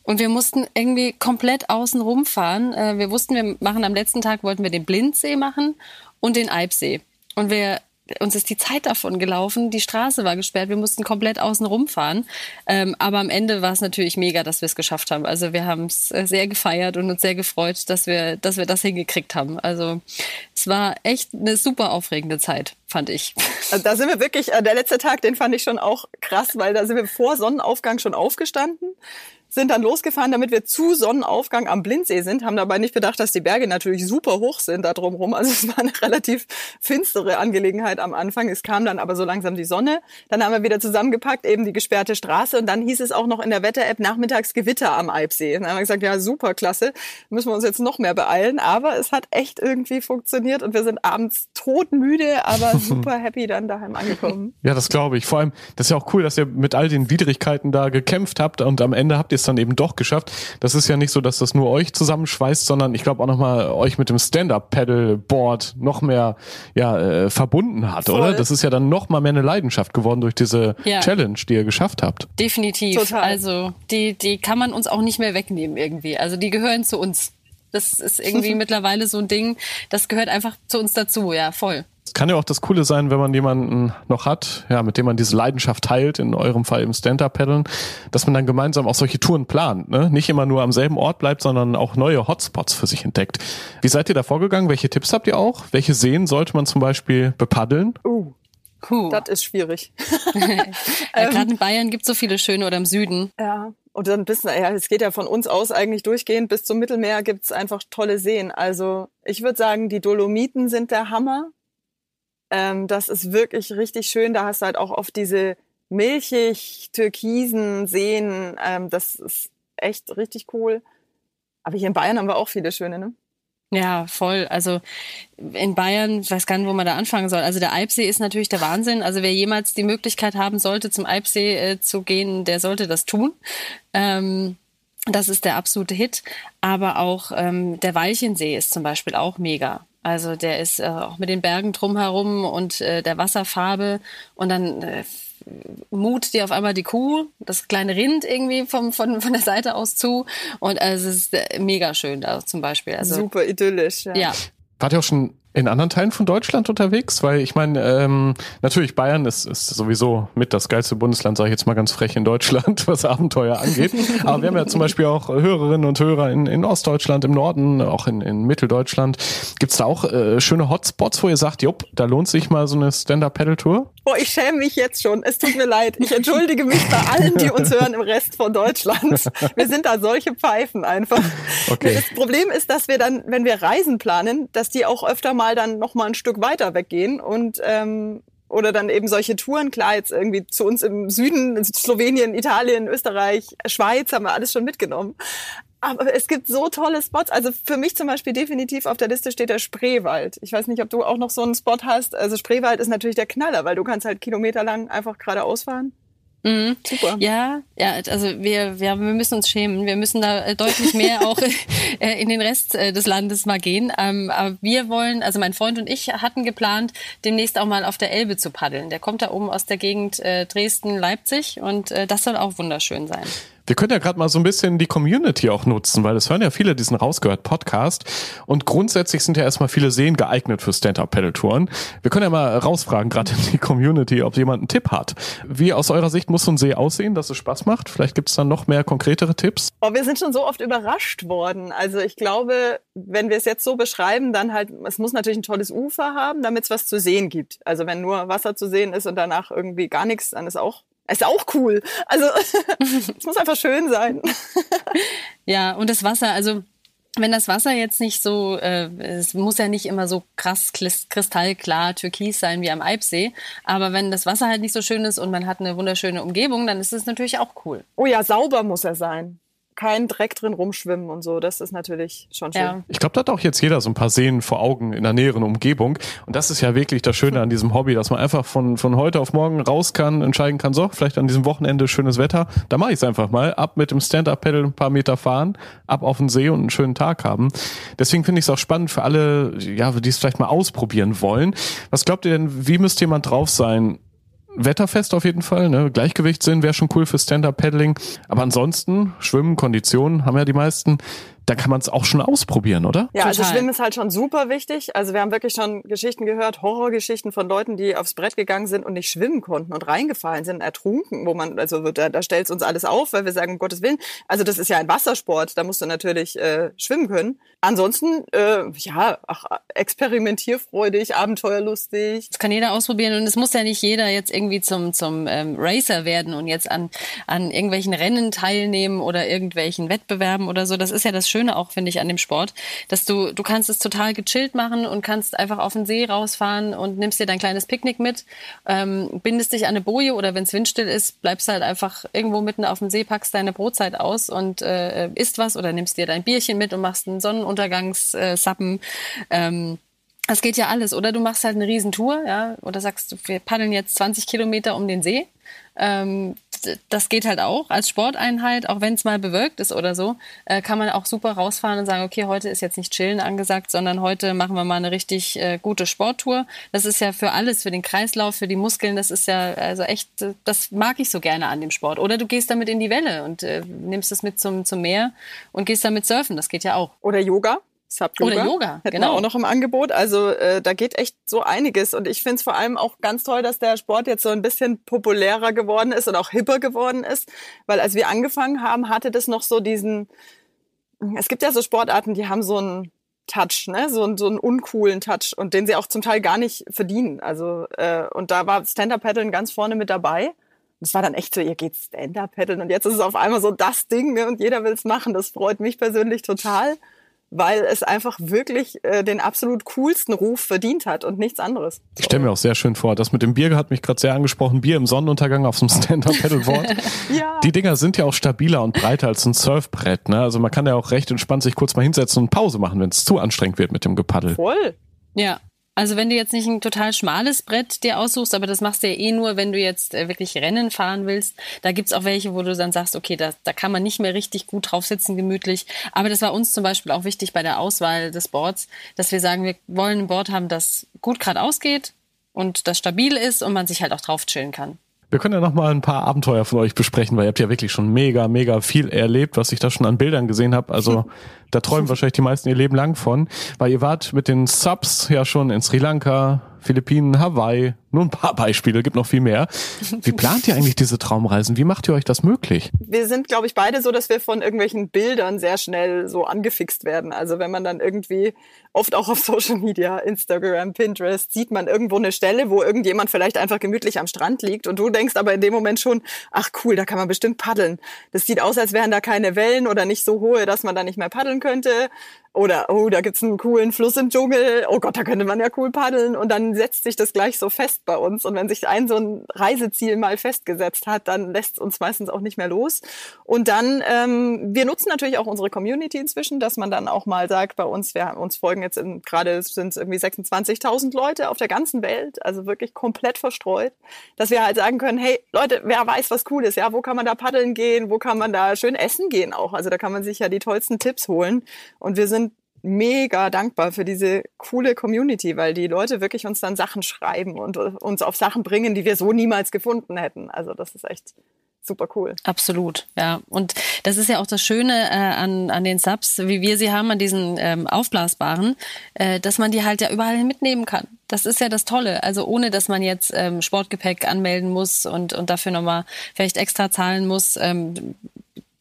Und wir mussten irgendwie komplett außen rumfahren. Äh, wir wussten, wir machen am letzten Tag, wollten wir den Blindsee machen und den Eibsee. Und wir uns ist die Zeit davon gelaufen, die Straße war gesperrt, wir mussten komplett außen rumfahren. Ähm, aber am Ende war es natürlich mega, dass wir es geschafft haben. Also wir haben es äh, sehr gefeiert und uns sehr gefreut, dass wir, dass wir das hingekriegt haben. Also es war echt eine super aufregende Zeit, fand ich.
Also da sind wir wirklich, äh, der letzte Tag, den fand ich schon auch krass, weil da sind wir vor Sonnenaufgang schon aufgestanden sind dann losgefahren, damit wir zu Sonnenaufgang am Blindsee sind, haben dabei nicht bedacht, dass die Berge natürlich super hoch sind da drumherum. Also es war eine relativ finstere Angelegenheit am Anfang. Es kam dann aber so langsam die Sonne. Dann haben wir wieder zusammengepackt, eben die gesperrte Straße. Und dann hieß es auch noch in der Wetter-App nachmittags Gewitter am Eibsee. Dann haben wir gesagt, ja, super, klasse. Müssen wir uns jetzt noch mehr beeilen. Aber es hat echt irgendwie funktioniert und wir sind abends todmüde, aber super happy dann daheim angekommen.
Ja, das glaube ich. Vor allem, das ist ja auch cool, dass ihr mit all den Widrigkeiten da gekämpft habt und am Ende habt ihr es dann eben doch geschafft. Das ist ja nicht so, dass das nur euch zusammenschweißt, sondern ich glaube auch nochmal euch mit dem Stand-Up-Paddle-Board noch mehr ja, äh, verbunden hat, Voll. oder? Das ist ja dann noch mal mehr eine Leidenschaft geworden durch diese ja. Challenge, die ihr geschafft habt.
Definitiv. Total. Also die, die kann man uns auch nicht mehr wegnehmen irgendwie. Also die gehören zu uns. Das ist irgendwie mittlerweile so ein Ding, das gehört einfach zu uns dazu, ja, voll
kann ja auch das Coole sein, wenn man jemanden noch hat, ja, mit dem man diese Leidenschaft teilt, in eurem Fall im Stand-Up-Paddeln, dass man dann gemeinsam auch solche Touren plant, ne? Nicht immer nur am selben Ort bleibt, sondern auch neue Hotspots für sich entdeckt. Wie seid ihr da vorgegangen? Welche Tipps habt ihr auch? Welche Seen sollte man zum Beispiel bepaddeln?
Uh. Puh. Das ist schwierig.
ja, Gerade in Bayern gibt es so viele schöne oder im Süden.
Ja. Und dann bis, ja, es geht ja von uns aus eigentlich durchgehend bis zum Mittelmeer gibt's einfach tolle Seen. Also ich würde sagen, die Dolomiten sind der Hammer. Ähm, das ist wirklich richtig schön. Da hast du halt auch oft diese milchig türkisen Seen. Ähm, das ist echt richtig cool. Aber hier in Bayern haben wir auch viele schöne, ne?
Ja, voll. Also in Bayern, ich weiß gar nicht, wo man da anfangen soll. Also der Alpsee ist natürlich der Wahnsinn. Also wer jemals die Möglichkeit haben sollte, zum Alpsee äh, zu gehen, der sollte das tun. Ähm, das ist der absolute Hit. Aber auch ähm, der Walchensee ist zum Beispiel auch mega. Also der ist äh, auch mit den Bergen drumherum und äh, der Wasserfarbe und dann äh, mut dir auf einmal die Kuh, das kleine Rind irgendwie vom, von, von der Seite aus zu. Und also es ist äh, mega schön da zum Beispiel. Also,
Super idyllisch.
Ja. ja.
Wart ihr auch schon in anderen Teilen von Deutschland unterwegs? Weil ich meine, ähm, natürlich Bayern ist, ist sowieso mit das geilste Bundesland, sage ich jetzt mal ganz frech in Deutschland, was Abenteuer angeht. Aber wir haben ja zum Beispiel auch Hörerinnen und Hörer in, in Ostdeutschland, im Norden, auch in, in Mitteldeutschland. Gibt's da auch äh, schöne Hotspots, wo ihr sagt, jupp, da lohnt sich mal so eine Stand-Up-Pedal-Tour?
Boah, ich schäme mich jetzt schon. Es tut mir leid. Ich entschuldige mich bei allen, die uns hören im Rest von Deutschland. Wir sind da solche Pfeifen einfach. Okay. Das Problem ist, dass wir dann, wenn wir Reisen planen, dass die auch öfter mal dann noch mal ein Stück weiter weggehen und ähm, oder dann eben solche Touren, klar, jetzt irgendwie zu uns im Süden, Slowenien, Italien, Österreich, Schweiz haben wir alles schon mitgenommen. Aber es gibt so tolle Spots. Also für mich zum Beispiel definitiv auf der Liste steht der Spreewald. Ich weiß nicht, ob du auch noch so einen Spot hast. Also Spreewald ist natürlich der Knaller, weil du kannst halt kilometerlang einfach geradeaus fahren.
Mhm. Super. Ja, ja, also wir, wir, wir müssen uns schämen. Wir müssen da äh, deutlich mehr auch äh, in den Rest äh, des Landes mal gehen. Ähm, aber wir wollen, also mein Freund und ich hatten geplant, demnächst auch mal auf der Elbe zu paddeln. Der kommt da oben aus der Gegend Dresden, Leipzig und das soll auch wunderschön sein.
Wir können ja gerade mal so ein bisschen die Community auch nutzen, weil es hören ja viele diesen rausgehört Podcast und grundsätzlich sind ja erstmal viele Seen geeignet für Stand-Up-Pedal-Touren. Wir können ja mal rausfragen, gerade in die Community, ob jemand einen Tipp hat. Wie aus eurer Sicht muss so ein See aussehen, dass es Spaß macht? Vielleicht gibt es dann noch mehr konkretere Tipps?
Oh, wir sind schon so oft überrascht worden. Also ich glaube, wenn wir es jetzt so beschreiben, dann halt, es muss natürlich ein tolles Ufer haben, damit es was zu sehen gibt. Also wenn nur Wasser zu sehen ist und danach irgendwie gar nichts, dann ist auch ist auch cool. Also es muss einfach schön sein.
ja, und das Wasser, also wenn das Wasser jetzt nicht so, äh, es muss ja nicht immer so krass kristallklar türkis sein wie am Eibsee, aber wenn das Wasser halt nicht so schön ist und man hat eine wunderschöne Umgebung, dann ist es natürlich auch cool.
Oh ja, sauber muss er sein kein Dreck drin rumschwimmen und so. Das ist natürlich schon schön. Ja.
Ich glaube, da hat auch jetzt jeder so ein paar Seen vor Augen in der näheren Umgebung. Und das ist ja wirklich das Schöne an diesem Hobby, dass man einfach von, von heute auf morgen raus kann, entscheiden kann, so, vielleicht an diesem Wochenende schönes Wetter. Da mache ich es einfach mal. Ab mit dem Stand-Up-Pedal ein paar Meter fahren, ab auf den See und einen schönen Tag haben. Deswegen finde ich es auch spannend für alle, ja, die es vielleicht mal ausprobieren wollen. Was glaubt ihr denn, wie müsste jemand drauf sein, wetterfest auf jeden Fall. Ne? Gleichgewichtssinn wäre schon cool für Stand-Up-Paddling. Aber ansonsten, Schwimmen, Konditionen haben ja die meisten da kann man es auch schon ausprobieren, oder?
Ja, also Total. also Schwimmen ist halt schon super wichtig. Also wir haben wirklich schon Geschichten gehört, Horrorgeschichten von Leuten, die aufs Brett gegangen sind und nicht schwimmen konnten und reingefallen sind, ertrunken, wo man, also da, da stellt uns alles auf, weil wir sagen, um Gottes Willen, also das ist ja ein Wassersport, da musst du natürlich äh, schwimmen können. Ansonsten, äh, ja, ach, experimentierfreudig, abenteuerlustig.
Das kann jeder ausprobieren und es muss ja nicht jeder jetzt irgendwie zum, zum ähm, Racer werden und jetzt an, an irgendwelchen Rennen teilnehmen oder irgendwelchen Wettbewerben oder so. Das ist ja das Schöne auch, finde ich, an dem Sport, dass du, du kannst es total gechillt machen und kannst einfach auf den See rausfahren und nimmst dir dein kleines Picknick mit, ähm, bindest dich an eine Boje oder wenn es windstill ist, bleibst halt einfach irgendwo mitten auf dem See, packst deine Brotzeit aus und äh, isst was oder nimmst dir dein Bierchen mit und machst einen Sonnenuntergangssappen. Äh, ähm, das geht ja alles. Oder du machst halt eine Riesentour, ja, oder sagst, wir paddeln jetzt 20 Kilometer um den See. Ähm, das geht halt auch als Sporteinheit, auch wenn es mal bewölkt ist oder so, äh, kann man auch super rausfahren und sagen, okay, heute ist jetzt nicht Chillen angesagt, sondern heute machen wir mal eine richtig äh, gute Sporttour. Das ist ja für alles, für den Kreislauf, für die Muskeln, das ist ja also echt, das mag ich so gerne an dem Sport. Oder du gehst damit in die Welle und äh, nimmst es mit zum, zum Meer und gehst damit surfen, das geht ja auch.
Oder Yoga.
Sub-Yoga. Oder Yoga,
Hätten genau. wir auch noch im Angebot. Also äh, da geht echt so einiges. Und ich finde es vor allem auch ganz toll, dass der Sport jetzt so ein bisschen populärer geworden ist und auch hipper geworden ist. Weil als wir angefangen haben, hatte das noch so diesen... Es gibt ja so Sportarten, die haben so ein Touch, ne? So, so einen uncoolen Touch und den sie auch zum Teil gar nicht verdienen. Also äh, und da war Stand-Up-Paddeln ganz vorne mit dabei. Und es war dann echt so, ihr geht Stand-Up-Paddeln und jetzt ist es auf einmal so das Ding ne? und jeder will es machen. Das freut mich persönlich total weil es einfach wirklich äh, den absolut coolsten Ruf verdient hat und nichts anderes.
Ich stelle mir auch sehr schön vor, das mit dem Bier hat mich gerade sehr angesprochen. Bier im Sonnenuntergang auf so einem Stand-Up-Paddleboard. ja. Die Dinger sind ja auch stabiler und breiter als ein Surfbrett. Ne? Also man kann ja auch recht entspannt sich kurz mal hinsetzen und Pause machen, wenn es zu anstrengend wird mit dem Gepaddel.
Voll.
Ja, also wenn du jetzt nicht ein total schmales Brett dir aussuchst, aber das machst du ja eh nur, wenn du jetzt äh, wirklich Rennen fahren willst. Da gibt's auch welche, wo du dann sagst, okay, da, da kann man nicht mehr richtig gut drauf sitzen, gemütlich. Aber das war uns zum Beispiel auch wichtig bei der Auswahl des Boards, dass wir sagen, wir wollen ein Board haben, das gut gerade ausgeht und das stabil ist und man sich halt auch drauf chillen kann.
Wir können ja noch mal ein paar Abenteuer von euch besprechen, weil ihr habt ja wirklich schon mega, mega viel erlebt, was ich da schon an Bildern gesehen habe. Also da träumen wahrscheinlich die meisten ihr Leben lang von, weil ihr wart mit den Subs ja schon in Sri Lanka, Philippinen, Hawaii, nur ein paar Beispiele, gibt noch viel mehr. Wie plant ihr eigentlich diese Traumreisen? Wie macht ihr euch das möglich?
Wir sind, glaube ich, beide so, dass wir von irgendwelchen Bildern sehr schnell so angefixt werden. Also wenn man dann irgendwie, oft auch auf Social Media, Instagram, Pinterest, sieht man irgendwo eine Stelle, wo irgendjemand vielleicht einfach gemütlich am Strand liegt und du denkst aber in dem Moment schon, ach cool, da kann man bestimmt paddeln. Das sieht aus, als wären da keine Wellen oder nicht so hohe, dass man da nicht mehr paddeln könnte. Oder, oh, da gibt's einen coolen Fluss im Dschungel. Oh Gott, da könnte man ja cool paddeln. Und dann setzt sich das gleich so fest bei uns. Und wenn sich ein so ein Reiseziel mal festgesetzt hat, dann lässt uns meistens auch nicht mehr los. Und dann, ähm, wir nutzen natürlich auch unsere Community inzwischen, dass man dann auch mal sagt, bei uns, wir uns folgen jetzt in, gerade sind es irgendwie 26.000 Leute auf der ganzen Welt, also wirklich komplett verstreut, dass wir halt sagen können, hey Leute, wer weiß, was cool ist, ja, wo kann man da paddeln gehen, wo kann man da schön essen gehen auch. Also da kann man sich ja die tollsten Tipps holen. Und wir sind mega dankbar für diese coole Community, weil die Leute wirklich uns dann Sachen schreiben und uns auf Sachen bringen, die wir so niemals gefunden hätten. Also das ist echt super cool.
Absolut, ja. Und das ist ja auch das Schöne äh, an, an den Subs, wie wir sie haben, an diesen ähm, aufblasbaren, äh, dass man die halt ja überall mitnehmen kann. Das ist ja das Tolle. Also ohne, dass man jetzt ähm, Sportgepäck anmelden muss und, und dafür nochmal vielleicht extra zahlen muss. Ähm,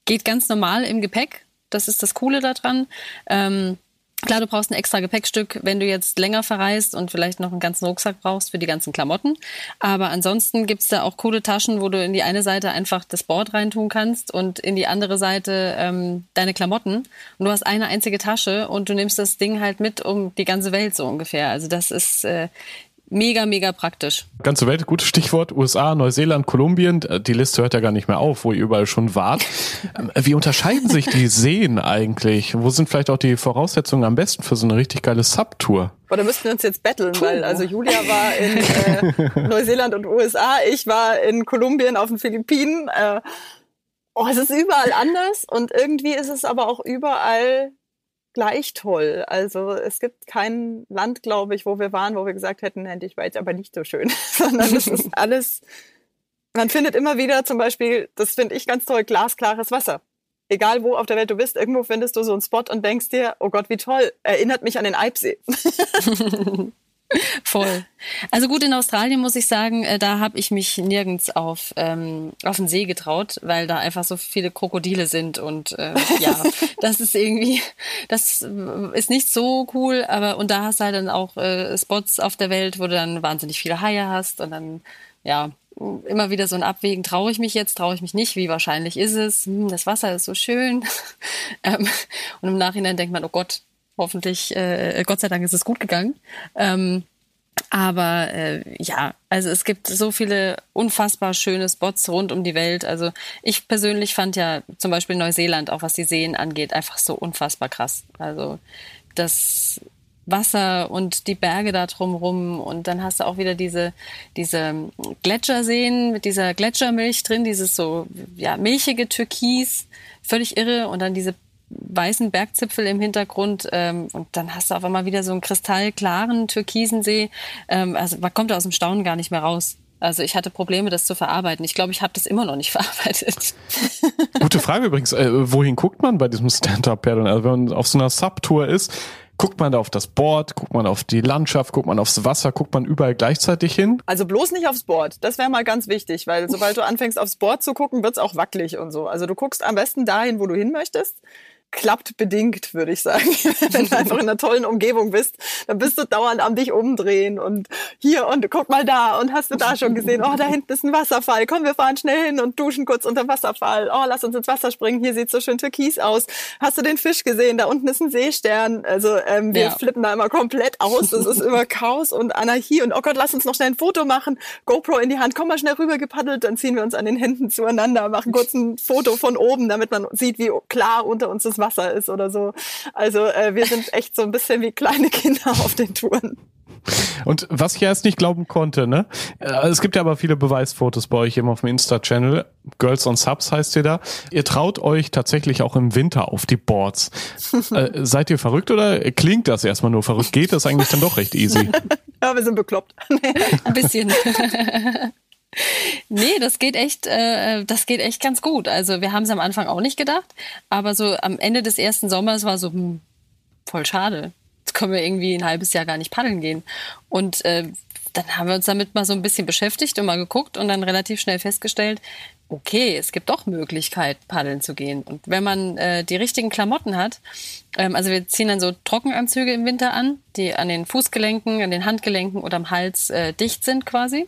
geht ganz normal im Gepäck. Das ist das Coole daran. Ähm, Klar, du brauchst ein extra Gepäckstück, wenn du jetzt länger verreist und vielleicht noch einen ganzen Rucksack brauchst für die ganzen Klamotten. Aber ansonsten gibt's da auch coole Taschen, wo du in die eine Seite einfach das Board reintun kannst und in die andere Seite ähm, deine Klamotten. Und du hast eine einzige Tasche und du nimmst das Ding halt mit um die ganze Welt so ungefähr. Also das ist äh, mega, mega praktisch.
Ganze Welt, gutes Stichwort. USA, Neuseeland, Kolumbien. Die Liste hört ja gar nicht mehr auf, wo ihr überall schon wart. Ähm, wie unterscheiden sich die Seen eigentlich? Wo sind vielleicht auch die Voraussetzungen am besten für so eine richtig geile Subtour?
Oder müssten wir uns jetzt betteln, weil also Julia war in äh, Neuseeland und USA, ich war in Kolumbien auf den Philippinen. Äh, oh, es ist überall anders und irgendwie ist es aber auch überall gleich toll. Also es gibt kein Land, glaube ich, wo wir waren, wo wir gesagt hätten, endlich war jetzt aber nicht so schön, sondern es ist alles, man findet immer wieder zum Beispiel, das finde ich ganz toll, glasklares Wasser. Egal wo auf der Welt du bist, irgendwo findest du so einen Spot und denkst dir, oh Gott, wie toll, erinnert mich an den Eibsee.
Voll. Also gut, in Australien muss ich sagen, äh, da habe ich mich nirgends auf, ähm, auf den See getraut, weil da einfach so viele Krokodile sind und äh, ja, das ist irgendwie, das ist nicht so cool, aber und da hast du halt dann auch äh, Spots auf der Welt, wo du dann wahnsinnig viele Haie hast und dann, ja, immer wieder so ein Abwägen, traue ich mich jetzt, traue ich mich nicht, wie wahrscheinlich ist es, hm, das Wasser ist so schön. ähm, und im Nachhinein denkt man, oh Gott, Hoffentlich, äh, Gott sei Dank ist es gut gegangen. Ähm, aber äh, ja, also es gibt so viele unfassbar schöne Spots rund um die Welt. Also ich persönlich fand ja zum Beispiel Neuseeland, auch was die Seen angeht, einfach so unfassbar krass. Also das Wasser und die Berge da drumrum und dann hast du auch wieder diese diese Gletscherseen mit dieser Gletschermilch drin, dieses so ja milchige Türkis, völlig irre und dann diese weißen Bergzipfel im Hintergrund ähm, und dann hast du auf einmal wieder so einen kristallklaren türkisen See. Ähm, also man kommt aus dem Staunen gar nicht mehr raus. Also ich hatte Probleme, das zu verarbeiten. Ich glaube, ich habe das immer noch nicht verarbeitet.
Gute Frage übrigens. Äh, wohin guckt man bei diesem Stand-Up-Paddeln? Also wenn man auf so einer Subtour ist, guckt man da auf das Board, guckt man auf die Landschaft, guckt man aufs Wasser, guckt man überall gleichzeitig hin?
Also bloß nicht aufs Board. Das wäre mal ganz wichtig, weil sobald du anfängst aufs Board zu gucken, wird's auch wackelig und so. Also du guckst am besten dahin, wo du hin möchtest klappt bedingt, würde ich sagen. Wenn du einfach in einer tollen Umgebung bist, dann bist du dauernd am dich umdrehen und hier und guck mal da und hast du da schon gesehen, oh, da hinten ist ein Wasserfall, komm, wir fahren schnell hin und duschen kurz unter dem Wasserfall, oh, lass uns ins Wasser springen, hier sieht so schön türkis aus. Hast du den Fisch gesehen? Da unten ist ein Seestern. Also ähm, wir ja. flippen da immer komplett aus. Es ist immer Chaos und Anarchie und oh Gott, lass uns noch schnell ein Foto machen. GoPro in die Hand, komm mal schnell rüber gepaddelt, dann ziehen wir uns an den Händen zueinander, machen kurz ein Foto von oben, damit man sieht, wie klar unter uns das Wasser ist oder so. Also äh, wir sind echt so ein bisschen wie kleine Kinder auf den Touren.
Und was ich erst nicht glauben konnte, ne? Äh, es gibt ja aber viele Beweisfotos bei euch eben auf dem Insta-Channel. Girls on Subs heißt ihr da. Ihr traut euch tatsächlich auch im Winter auf die Boards. äh, seid ihr verrückt oder klingt das erstmal nur verrückt? Geht das eigentlich dann doch recht easy?
ja, wir sind bekloppt.
Ein bisschen. Nee, das geht echt, äh, das geht echt ganz gut. Also wir haben es am Anfang auch nicht gedacht, aber so am Ende des ersten Sommers war so hm, voll schade können wir irgendwie ein halbes Jahr gar nicht paddeln gehen. Und äh, dann haben wir uns damit mal so ein bisschen beschäftigt und mal geguckt und dann relativ schnell festgestellt, okay, es gibt doch Möglichkeit, paddeln zu gehen. Und wenn man äh, die richtigen Klamotten hat, ähm, also wir ziehen dann so Trockenanzüge im Winter an, die an den Fußgelenken, an den Handgelenken oder am Hals äh, dicht sind quasi.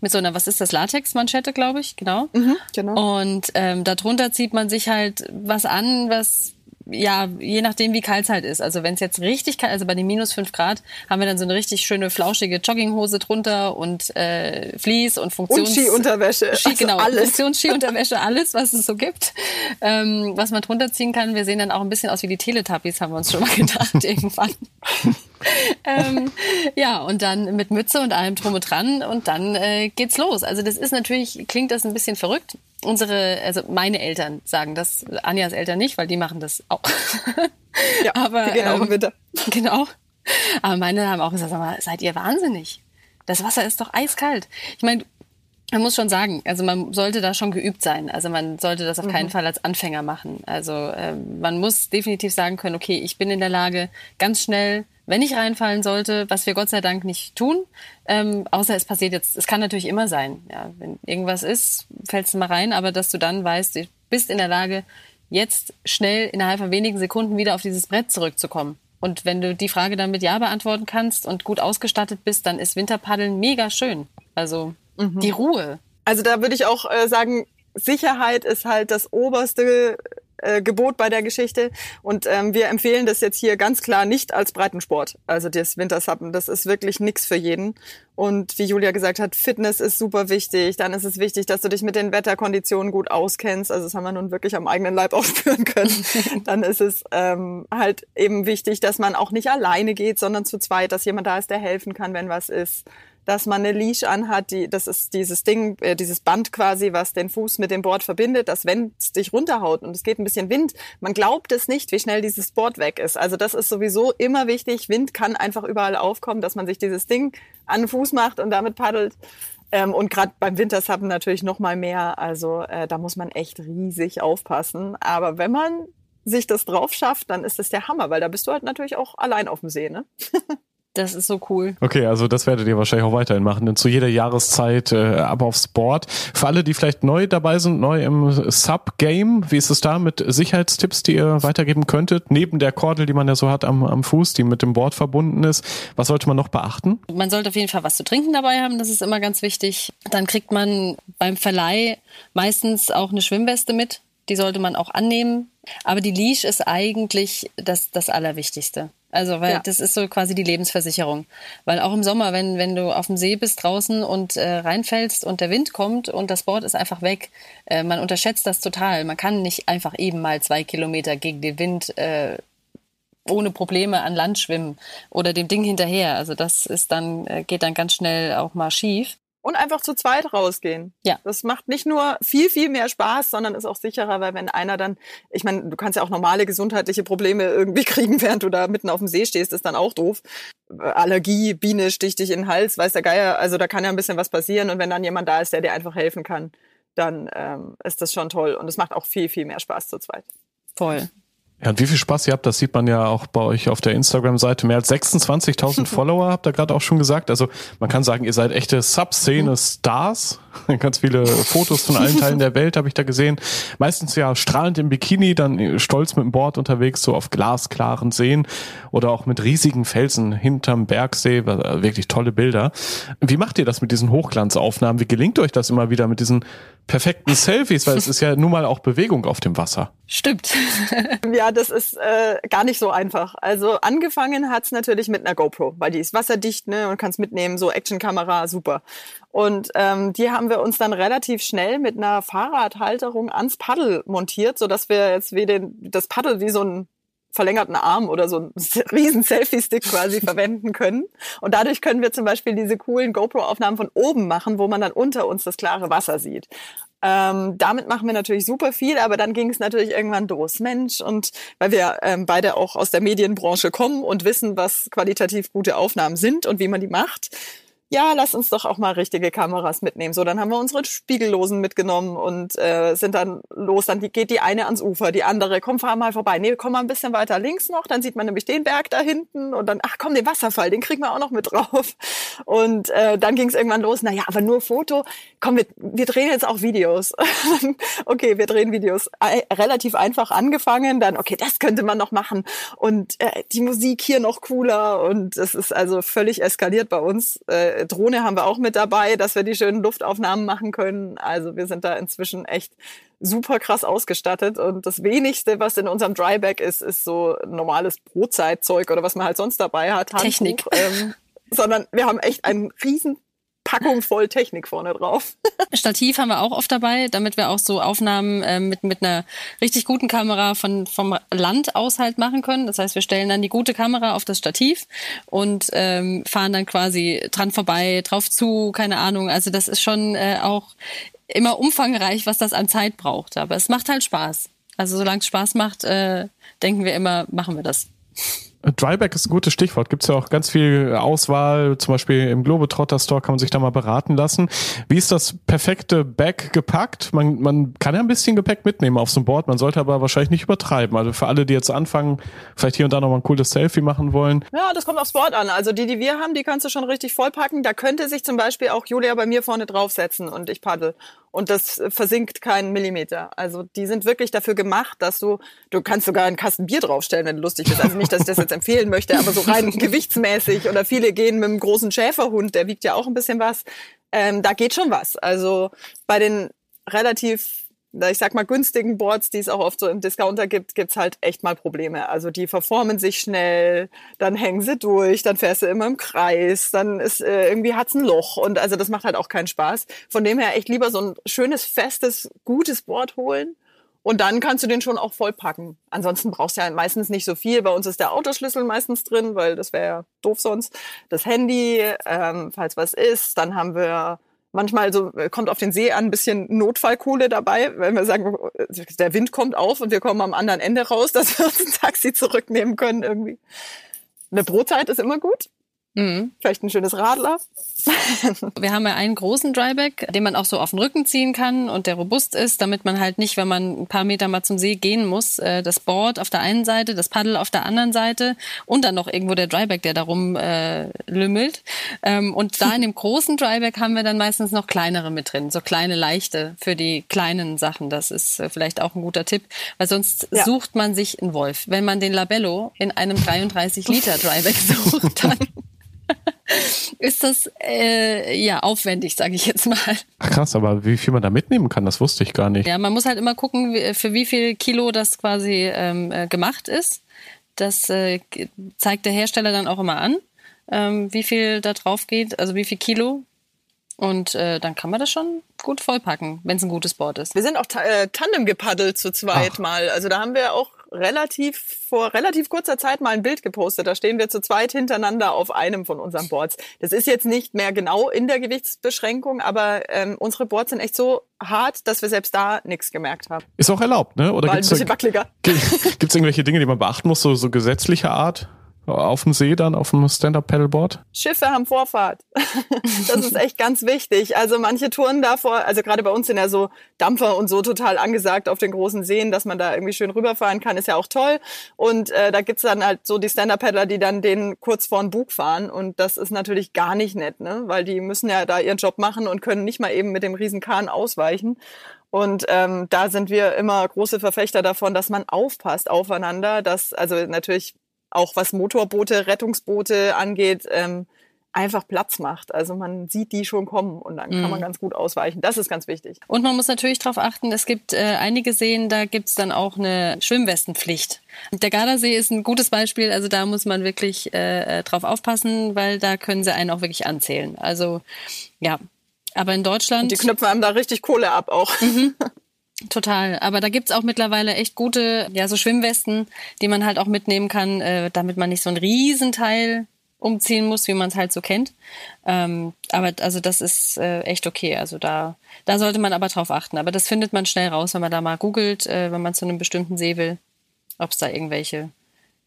Mit so einer, was ist das, Latex-Manschette, glaube ich, genau. Mhm, genau. Und ähm, darunter zieht man sich halt was an, was ja, je nachdem, wie kalt es halt ist. Also wenn es jetzt richtig kalt, also bei den minus fünf Grad, haben wir dann so eine richtig schöne flauschige Jogginghose drunter und äh, Vlies und Funktions...
Und Skiunterwäsche.
Ski, also genau, alles. Funktions-Skiunterwäsche, alles, was es so gibt, ähm, was man drunter ziehen kann. Wir sehen dann auch ein bisschen aus wie die Teletubbies, haben wir uns schon mal gedacht irgendwann. Ähm, ja, und dann mit Mütze und allem drum und dran und dann äh, geht's los. Also das ist natürlich, klingt das ein bisschen verrückt. Unsere, also meine Eltern sagen das, Anjas Eltern nicht, weil die machen das auch.
ja, aber im ähm, Winter.
Genau. Aber meine haben auch gesagt, sag mal, seid ihr wahnsinnig? Das Wasser ist doch eiskalt. Ich meine, man muss schon sagen, also man sollte da schon geübt sein. Also man sollte das auf keinen mhm. Fall als Anfänger machen. Also äh, man muss definitiv sagen können, okay, ich bin in der Lage, ganz schnell wenn ich reinfallen sollte, was wir Gott sei Dank nicht tun, ähm, außer es passiert jetzt, es kann natürlich immer sein, ja, wenn irgendwas ist, fällst du mal rein, aber dass du dann weißt, du bist in der Lage, jetzt schnell innerhalb von wenigen Sekunden wieder auf dieses Brett zurückzukommen. Und wenn du die Frage dann mit Ja beantworten kannst und gut ausgestattet bist, dann ist Winterpaddeln mega schön. Also mhm. die Ruhe.
Also da würde ich auch äh, sagen, Sicherheit ist halt das oberste äh, Gebot bei der Geschichte. Und ähm, wir empfehlen das jetzt hier ganz klar nicht als Breitensport. Also das Wintersappen, das ist wirklich nichts für jeden. Und wie Julia gesagt hat, Fitness ist super wichtig. Dann ist es wichtig, dass du dich mit den Wetterkonditionen gut auskennst. Also das haben wir nun wirklich am eigenen Leib auch spüren können. Dann ist es ähm, halt eben wichtig, dass man auch nicht alleine geht, sondern zu zweit, dass jemand da ist, der helfen kann, wenn was ist dass man eine Leash anhat, die, das ist dieses Ding, äh, dieses Band quasi, was den Fuß mit dem Board verbindet, dass wenn es dich runterhaut und es geht ein bisschen Wind, man glaubt es nicht, wie schnell dieses Board weg ist. Also das ist sowieso immer wichtig. Wind kann einfach überall aufkommen, dass man sich dieses Ding an den Fuß macht und damit paddelt. Ähm, und gerade beim Wintersappen natürlich noch mal mehr. Also äh, da muss man echt riesig aufpassen. Aber wenn man sich das drauf schafft, dann ist das der Hammer, weil da bist du halt natürlich auch allein auf dem See, ne?
Das ist so cool.
Okay, also das werdet ihr wahrscheinlich auch weiterhin machen, denn zu jeder Jahreszeit äh, ab aufs Board. Für alle, die vielleicht neu dabei sind, neu im Sub-Game, wie ist es da mit Sicherheitstipps, die ihr weitergeben könntet? Neben der Kordel, die man ja so hat am, am Fuß, die mit dem Board verbunden ist. Was sollte man noch beachten?
Man sollte auf jeden Fall was zu trinken dabei haben, das ist immer ganz wichtig. Dann kriegt man beim Verleih meistens auch eine Schwimmweste mit. Die sollte man auch annehmen. Aber die Leash ist eigentlich das, das Allerwichtigste. Also, weil ja. das ist so quasi die Lebensversicherung. Weil auch im Sommer, wenn, wenn du auf dem See bist draußen und äh, reinfällst und der Wind kommt und das Board ist einfach weg, äh, man unterschätzt das total. Man kann nicht einfach eben mal zwei Kilometer gegen den Wind äh, ohne Probleme an Land schwimmen oder dem Ding hinterher. Also das ist dann, äh, geht dann ganz schnell auch mal schief
und einfach zu zweit rausgehen. Ja. Das macht nicht nur viel, viel mehr Spaß, sondern ist auch sicherer, weil wenn einer dann, ich meine, du kannst ja auch normale gesundheitliche Probleme irgendwie kriegen, während du da mitten auf dem See stehst, ist dann auch doof. Allergie, Biene sticht dich in den Hals, weiß der Geier, also da kann ja ein bisschen was passieren und wenn dann jemand da ist, der dir einfach helfen kann, dann ähm, ist das schon toll und es macht auch viel, viel mehr Spaß zu zweit.
Voll.
Ja, und wie viel Spaß ihr habt, das sieht man ja auch bei euch auf der Instagram-Seite. Mehr als 26.000 Follower habt ihr gerade auch schon gesagt. Also man kann sagen, ihr seid echte Sub-Szene-Stars. Ganz viele Fotos von allen Teilen der Welt habe ich da gesehen. Meistens ja strahlend im Bikini, dann stolz mit dem Board unterwegs, so auf glasklaren Seen oder auch mit riesigen Felsen hinterm Bergsee. Wirklich tolle Bilder. Wie macht ihr das mit diesen Hochglanzaufnahmen? Wie gelingt euch das immer wieder mit diesen perfekten Selfies? Weil es ist ja nun mal auch Bewegung auf dem Wasser.
Stimmt.
ja, das ist äh, gar nicht so einfach. Also angefangen hat's natürlich mit einer GoPro, weil die ist wasserdicht ne, und kannst mitnehmen, so Actionkamera, super. Und ähm, die haben wir uns dann relativ schnell mit einer Fahrradhalterung ans Paddel montiert, so dass wir jetzt wie den, das Paddel wie so ein verlängerten Arm oder so einen riesen Selfie-Stick quasi verwenden können. Und dadurch können wir zum Beispiel diese coolen GoPro-Aufnahmen von oben machen, wo man dann unter uns das klare Wasser sieht. Ähm, damit machen wir natürlich super viel, aber dann ging es natürlich irgendwann los. Mensch, und weil wir ähm, beide auch aus der Medienbranche kommen und wissen, was qualitativ gute Aufnahmen sind und wie man die macht, ja, lass uns doch auch mal richtige Kameras mitnehmen. So, dann haben wir unsere Spiegellosen mitgenommen und äh, sind dann los. Dann geht die eine ans Ufer, die andere, komm, fahr mal vorbei. Nee, komm mal ein bisschen weiter links noch, dann sieht man nämlich den Berg da hinten und dann, ach komm, den Wasserfall, den kriegen wir auch noch mit drauf. Und äh, dann ging es irgendwann los, naja, aber nur Foto, komm, wir, wir drehen jetzt auch Videos. okay, wir drehen Videos. Relativ einfach angefangen, dann, okay, das könnte man noch machen. Und äh, die Musik hier noch cooler und es ist also völlig eskaliert bei uns. Äh, Drohne haben wir auch mit dabei, dass wir die schönen Luftaufnahmen machen können. Also wir sind da inzwischen echt super krass ausgestattet und das wenigste, was in unserem Dryback ist, ist so normales Brotzeitzeug oder was man halt sonst dabei hat.
Handtuch, Technik.
Ähm, sondern wir haben echt einen riesen Packung voll Technik vorne drauf.
Stativ haben wir auch oft dabei, damit wir auch so Aufnahmen äh, mit, mit einer richtig guten Kamera von, vom Land aus halt machen können. Das heißt, wir stellen dann die gute Kamera auf das Stativ und ähm, fahren dann quasi dran vorbei, drauf zu, keine Ahnung. Also das ist schon äh, auch immer umfangreich, was das an Zeit braucht. Aber es macht halt Spaß. Also solange es Spaß macht, äh, denken wir immer, machen wir das.
Dryback ist ein gutes Stichwort. Gibt es ja auch ganz viel Auswahl, zum Beispiel im Globetrotter Store kann man sich da mal beraten lassen. Wie ist das perfekte Bag gepackt? Man, man kann ja ein bisschen Gepäck mitnehmen auf so ein Board, man sollte aber wahrscheinlich nicht übertreiben. Also für alle, die jetzt anfangen, vielleicht hier und da noch mal ein cooles Selfie machen wollen.
Ja, das kommt aufs Board an. Also die, die wir haben, die kannst du schon richtig vollpacken. Da könnte sich zum Beispiel auch Julia bei mir vorne draufsetzen und ich paddel und das versinkt keinen Millimeter. Also die sind wirklich dafür gemacht, dass du, du kannst sogar einen Kasten Bier draufstellen, wenn du lustig bist. Also nicht, dass ich das jetzt empfehlen möchte, aber so rein gewichtsmäßig oder viele gehen mit einem großen Schäferhund, der wiegt ja auch ein bisschen was. Ähm, da geht schon was. Also bei den relativ ich sag mal, günstigen Boards, die es auch oft so im Discounter gibt, gibt's halt echt mal Probleme. Also die verformen sich schnell, dann hängen sie durch, dann fährst du immer im Kreis, dann ist äh, irgendwie hat's ein Loch und also das macht halt auch keinen Spaß. Von dem her echt lieber so ein schönes, festes, gutes Board holen und dann kannst du den schon auch vollpacken. Ansonsten brauchst du ja meistens nicht so viel. Bei uns ist der Autoschlüssel meistens drin, weil das wäre ja doof sonst. Das Handy, ähm, falls was ist, dann haben wir manchmal so äh, kommt auf den See an ein bisschen Notfallkohle dabei, wenn wir sagen, der Wind kommt auf und wir kommen am anderen Ende raus, dass wir uns ein Taxi zurücknehmen können irgendwie. Eine Brotzeit ist immer gut. Mhm. Vielleicht ein schönes Radler.
Wir haben ja einen großen Dryback, den man auch so auf den Rücken ziehen kann und der robust ist, damit man halt nicht, wenn man ein paar Meter mal zum See gehen muss, äh, das Board auf der einen Seite, das Paddel auf der anderen Seite und dann noch irgendwo der Dryback, der darum äh, lümmelt. Ähm, und da in dem großen Dryback haben wir dann meistens noch kleinere mit drin, so kleine leichte für die kleinen Sachen. Das ist äh, vielleicht auch ein guter Tipp, weil sonst ja. sucht man sich einen Wolf. Wenn man den Labello in einem 33 Liter Dryback sucht, dann ist das äh, ja aufwendig, sage ich jetzt mal.
Ach krass, aber wie viel man da mitnehmen kann, das wusste ich gar nicht.
Ja, man muss halt immer gucken, für wie viel Kilo das quasi ähm, äh, gemacht ist. Das äh, zeigt der Hersteller dann auch immer an, ähm, wie viel da drauf geht, also wie viel Kilo. Und äh, dann kann man das schon gut vollpacken, wenn es ein gutes Board ist.
Wir sind auch ta äh, Tandem gepaddelt zu zweit Ach. mal. Also da haben wir auch relativ vor relativ kurzer Zeit mal ein Bild gepostet. Da stehen wir zu zweit hintereinander auf einem von unseren Boards. Das ist jetzt nicht mehr genau in der Gewichtsbeschränkung, aber ähm, unsere Boards sind echt so hart, dass wir selbst da nichts gemerkt haben.
Ist auch erlaubt, ne?
Oder War gibt's ein bisschen wackeliger.
Gibt's irgendwelche Dinge, die man beachten muss, so, so gesetzlicher Art? Auf dem See dann auf dem Stand-Up-Paddleboard?
Schiffe haben Vorfahrt. das ist echt ganz wichtig. Also manche Touren davor, also gerade bei uns sind ja so Dampfer und so total angesagt auf den großen Seen, dass man da irgendwie schön rüberfahren kann, ist ja auch toll. Und äh, da gibt's dann halt so die Stand-Up-Paddler, die dann den kurz vor den Bug fahren. Und das ist natürlich gar nicht nett, ne? weil die müssen ja da ihren Job machen und können nicht mal eben mit dem riesen Kahn ausweichen. Und ähm, da sind wir immer große Verfechter davon, dass man aufpasst aufeinander, dass also natürlich auch was Motorboote, Rettungsboote angeht, ähm, einfach Platz macht. Also man sieht die schon kommen und dann kann man mhm. ganz gut ausweichen. Das ist ganz wichtig.
Und man muss natürlich darauf achten, es gibt äh, einige Seen, da gibt's dann auch eine Schwimmwestenpflicht. Der Gardasee ist ein gutes Beispiel, also da muss man wirklich äh, drauf aufpassen, weil da können sie einen auch wirklich anzählen. Also ja, aber in Deutschland. Und
die knüpfen einem da richtig Kohle ab auch. Mhm.
Total. Aber da gibt's auch mittlerweile echt gute, ja, so Schwimmwesten, die man halt auch mitnehmen kann, äh, damit man nicht so ein Riesenteil umziehen muss, wie man es halt so kennt. Ähm, aber also das ist äh, echt okay. Also da, da sollte man aber drauf achten. Aber das findet man schnell raus, wenn man da mal googelt, äh, wenn man zu einem bestimmten See will, ob es da irgendwelche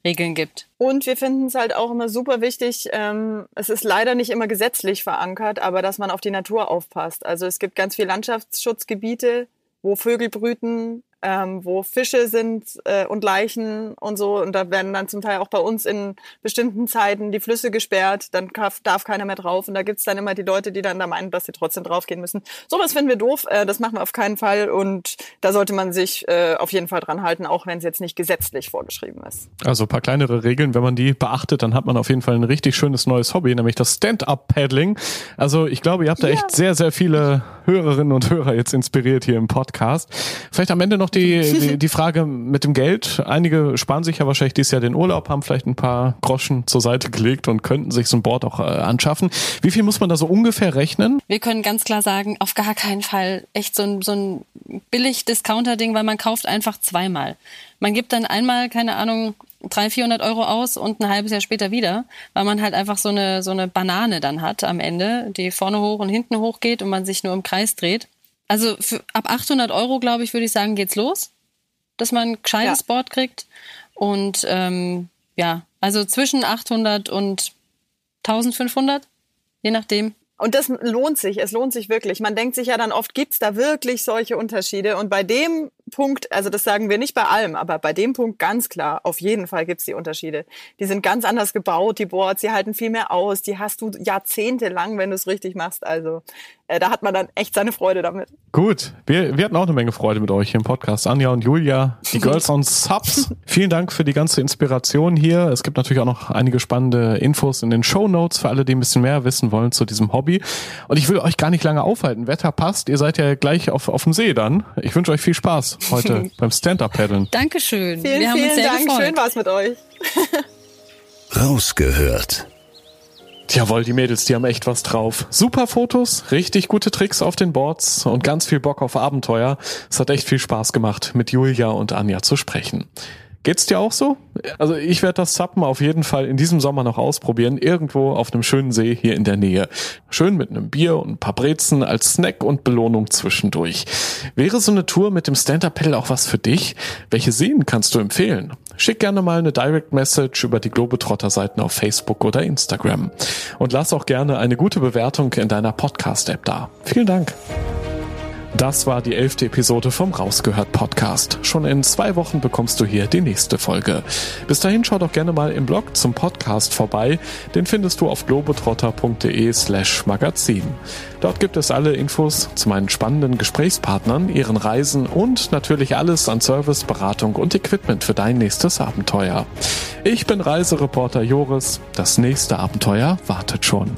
Regeln gibt.
Und wir finden es halt auch immer super wichtig, ähm, es ist leider nicht immer gesetzlich verankert, aber dass man auf die Natur aufpasst. Also es gibt ganz viele Landschaftsschutzgebiete, wo Vögel brüten, ähm, wo Fische sind äh, und Leichen und so. Und da werden dann zum Teil auch bei uns in bestimmten Zeiten die Flüsse gesperrt, dann darf keiner mehr drauf. Und da gibt's dann immer die Leute, die dann da meinen, dass sie trotzdem draufgehen müssen. Sowas finden wir doof, äh, das machen wir auf keinen Fall. Und da sollte man sich äh, auf jeden Fall dran halten, auch wenn es jetzt nicht gesetzlich vorgeschrieben ist.
Also ein paar kleinere Regeln, wenn man die beachtet, dann hat man auf jeden Fall ein richtig schönes neues Hobby, nämlich das Stand-Up-Paddling. Also ich glaube, ihr habt da ja. echt sehr, sehr viele Hörerinnen und Hörer jetzt inspiriert hier im Podcast. Vielleicht am Ende noch die, die, die Frage mit dem Geld. Einige sparen sich ja wahrscheinlich dieses Jahr den Urlaub, haben vielleicht ein paar Groschen zur Seite gelegt und könnten sich so ein Board auch äh, anschaffen. Wie viel muss man da so ungefähr rechnen?
Wir können ganz klar sagen, auf gar keinen Fall echt so ein, so ein billig Discounter-Ding, weil man kauft einfach zweimal. Man gibt dann einmal, keine Ahnung, 300, 400 Euro aus und ein halbes Jahr später wieder, weil man halt einfach so eine, so eine Banane dann hat am Ende, die vorne hoch und hinten hoch geht und man sich nur im Kreis dreht. Also für, ab 800 Euro, glaube ich, würde ich sagen, geht's los, dass man ein gescheites ja. Board kriegt. Und ähm, ja, also zwischen 800 und 1500, je nachdem.
Und das lohnt sich, es lohnt sich wirklich. Man denkt sich ja dann oft, gibt's da wirklich solche Unterschiede? Und bei dem Punkt, also das sagen wir nicht bei allem, aber bei dem Punkt ganz klar, auf jeden Fall gibt's die Unterschiede. Die sind ganz anders gebaut, die Boards, die halten viel mehr aus, die hast du jahrzehntelang, wenn du es richtig machst. Also äh, da hat man dann echt seine Freude damit.
Gut, wir, wir hatten auch eine Menge Freude mit euch hier im Podcast. Anja und Julia, die Girls on Subs. Vielen Dank für die ganze Inspiration hier. Es gibt natürlich auch noch einige spannende Infos in den Show Notes für alle, die ein bisschen mehr wissen wollen zu diesem Hobby. Und ich will euch gar nicht lange aufhalten. Wetter passt, ihr seid ja gleich auf, auf dem See dann. Ich wünsche euch viel Spaß heute beim Stand-Up-Paddeln.
Dankeschön.
Vielen, Wir haben vielen uns sehr Dank. Gefreut. Schön war's mit euch.
Rausgehört.
Jawohl, die Mädels, die haben echt was drauf. Super Fotos, richtig gute Tricks auf den Boards und ganz viel Bock auf Abenteuer. Es hat echt viel Spaß gemacht, mit Julia und Anja zu sprechen. Geht's dir auch so? Also ich werde das Zappen auf jeden Fall in diesem Sommer noch ausprobieren, irgendwo auf einem schönen See hier in der Nähe. Schön mit einem Bier und ein paar Brezen als Snack und Belohnung zwischendurch. Wäre so eine Tour mit dem Stand-Up-Pedal auch was für dich? Welche Seen kannst du empfehlen? Schick gerne mal eine Direct Message über die Globetrotter-Seiten auf Facebook oder Instagram. Und lass auch gerne eine gute Bewertung in deiner Podcast-App da. Vielen Dank. Das war die elfte Episode vom Rausgehört Podcast. Schon in zwei Wochen bekommst du hier die nächste Folge. Bis dahin schau doch gerne mal im Blog zum Podcast vorbei. Den findest du auf globetrotter.de slash magazin. Dort gibt es alle Infos zu meinen spannenden Gesprächspartnern, ihren Reisen und natürlich alles an Service, Beratung und Equipment für dein nächstes Abenteuer. Ich bin Reisereporter Joris. Das nächste Abenteuer wartet schon.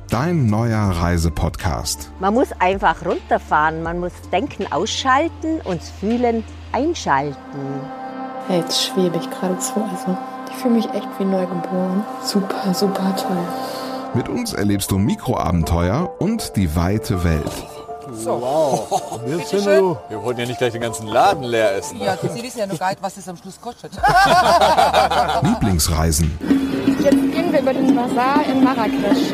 dein neuer Reisepodcast.
Man muss einfach runterfahren, man muss Denken ausschalten und Fühlen einschalten.
Ja, jetzt schwebe ich geradezu. Also ich fühle mich echt wie neugeboren. Super, super toll.
Mit uns erlebst du Mikroabenteuer und die weite Welt.
Wir wollen ja nicht gleich den ganzen Laden leer essen.
Ja, Sie wissen ja noch gar nicht, was das am Schluss kostet.
Lieblingsreisen.
Jetzt gehen wir über den Bazar in Marrakesch.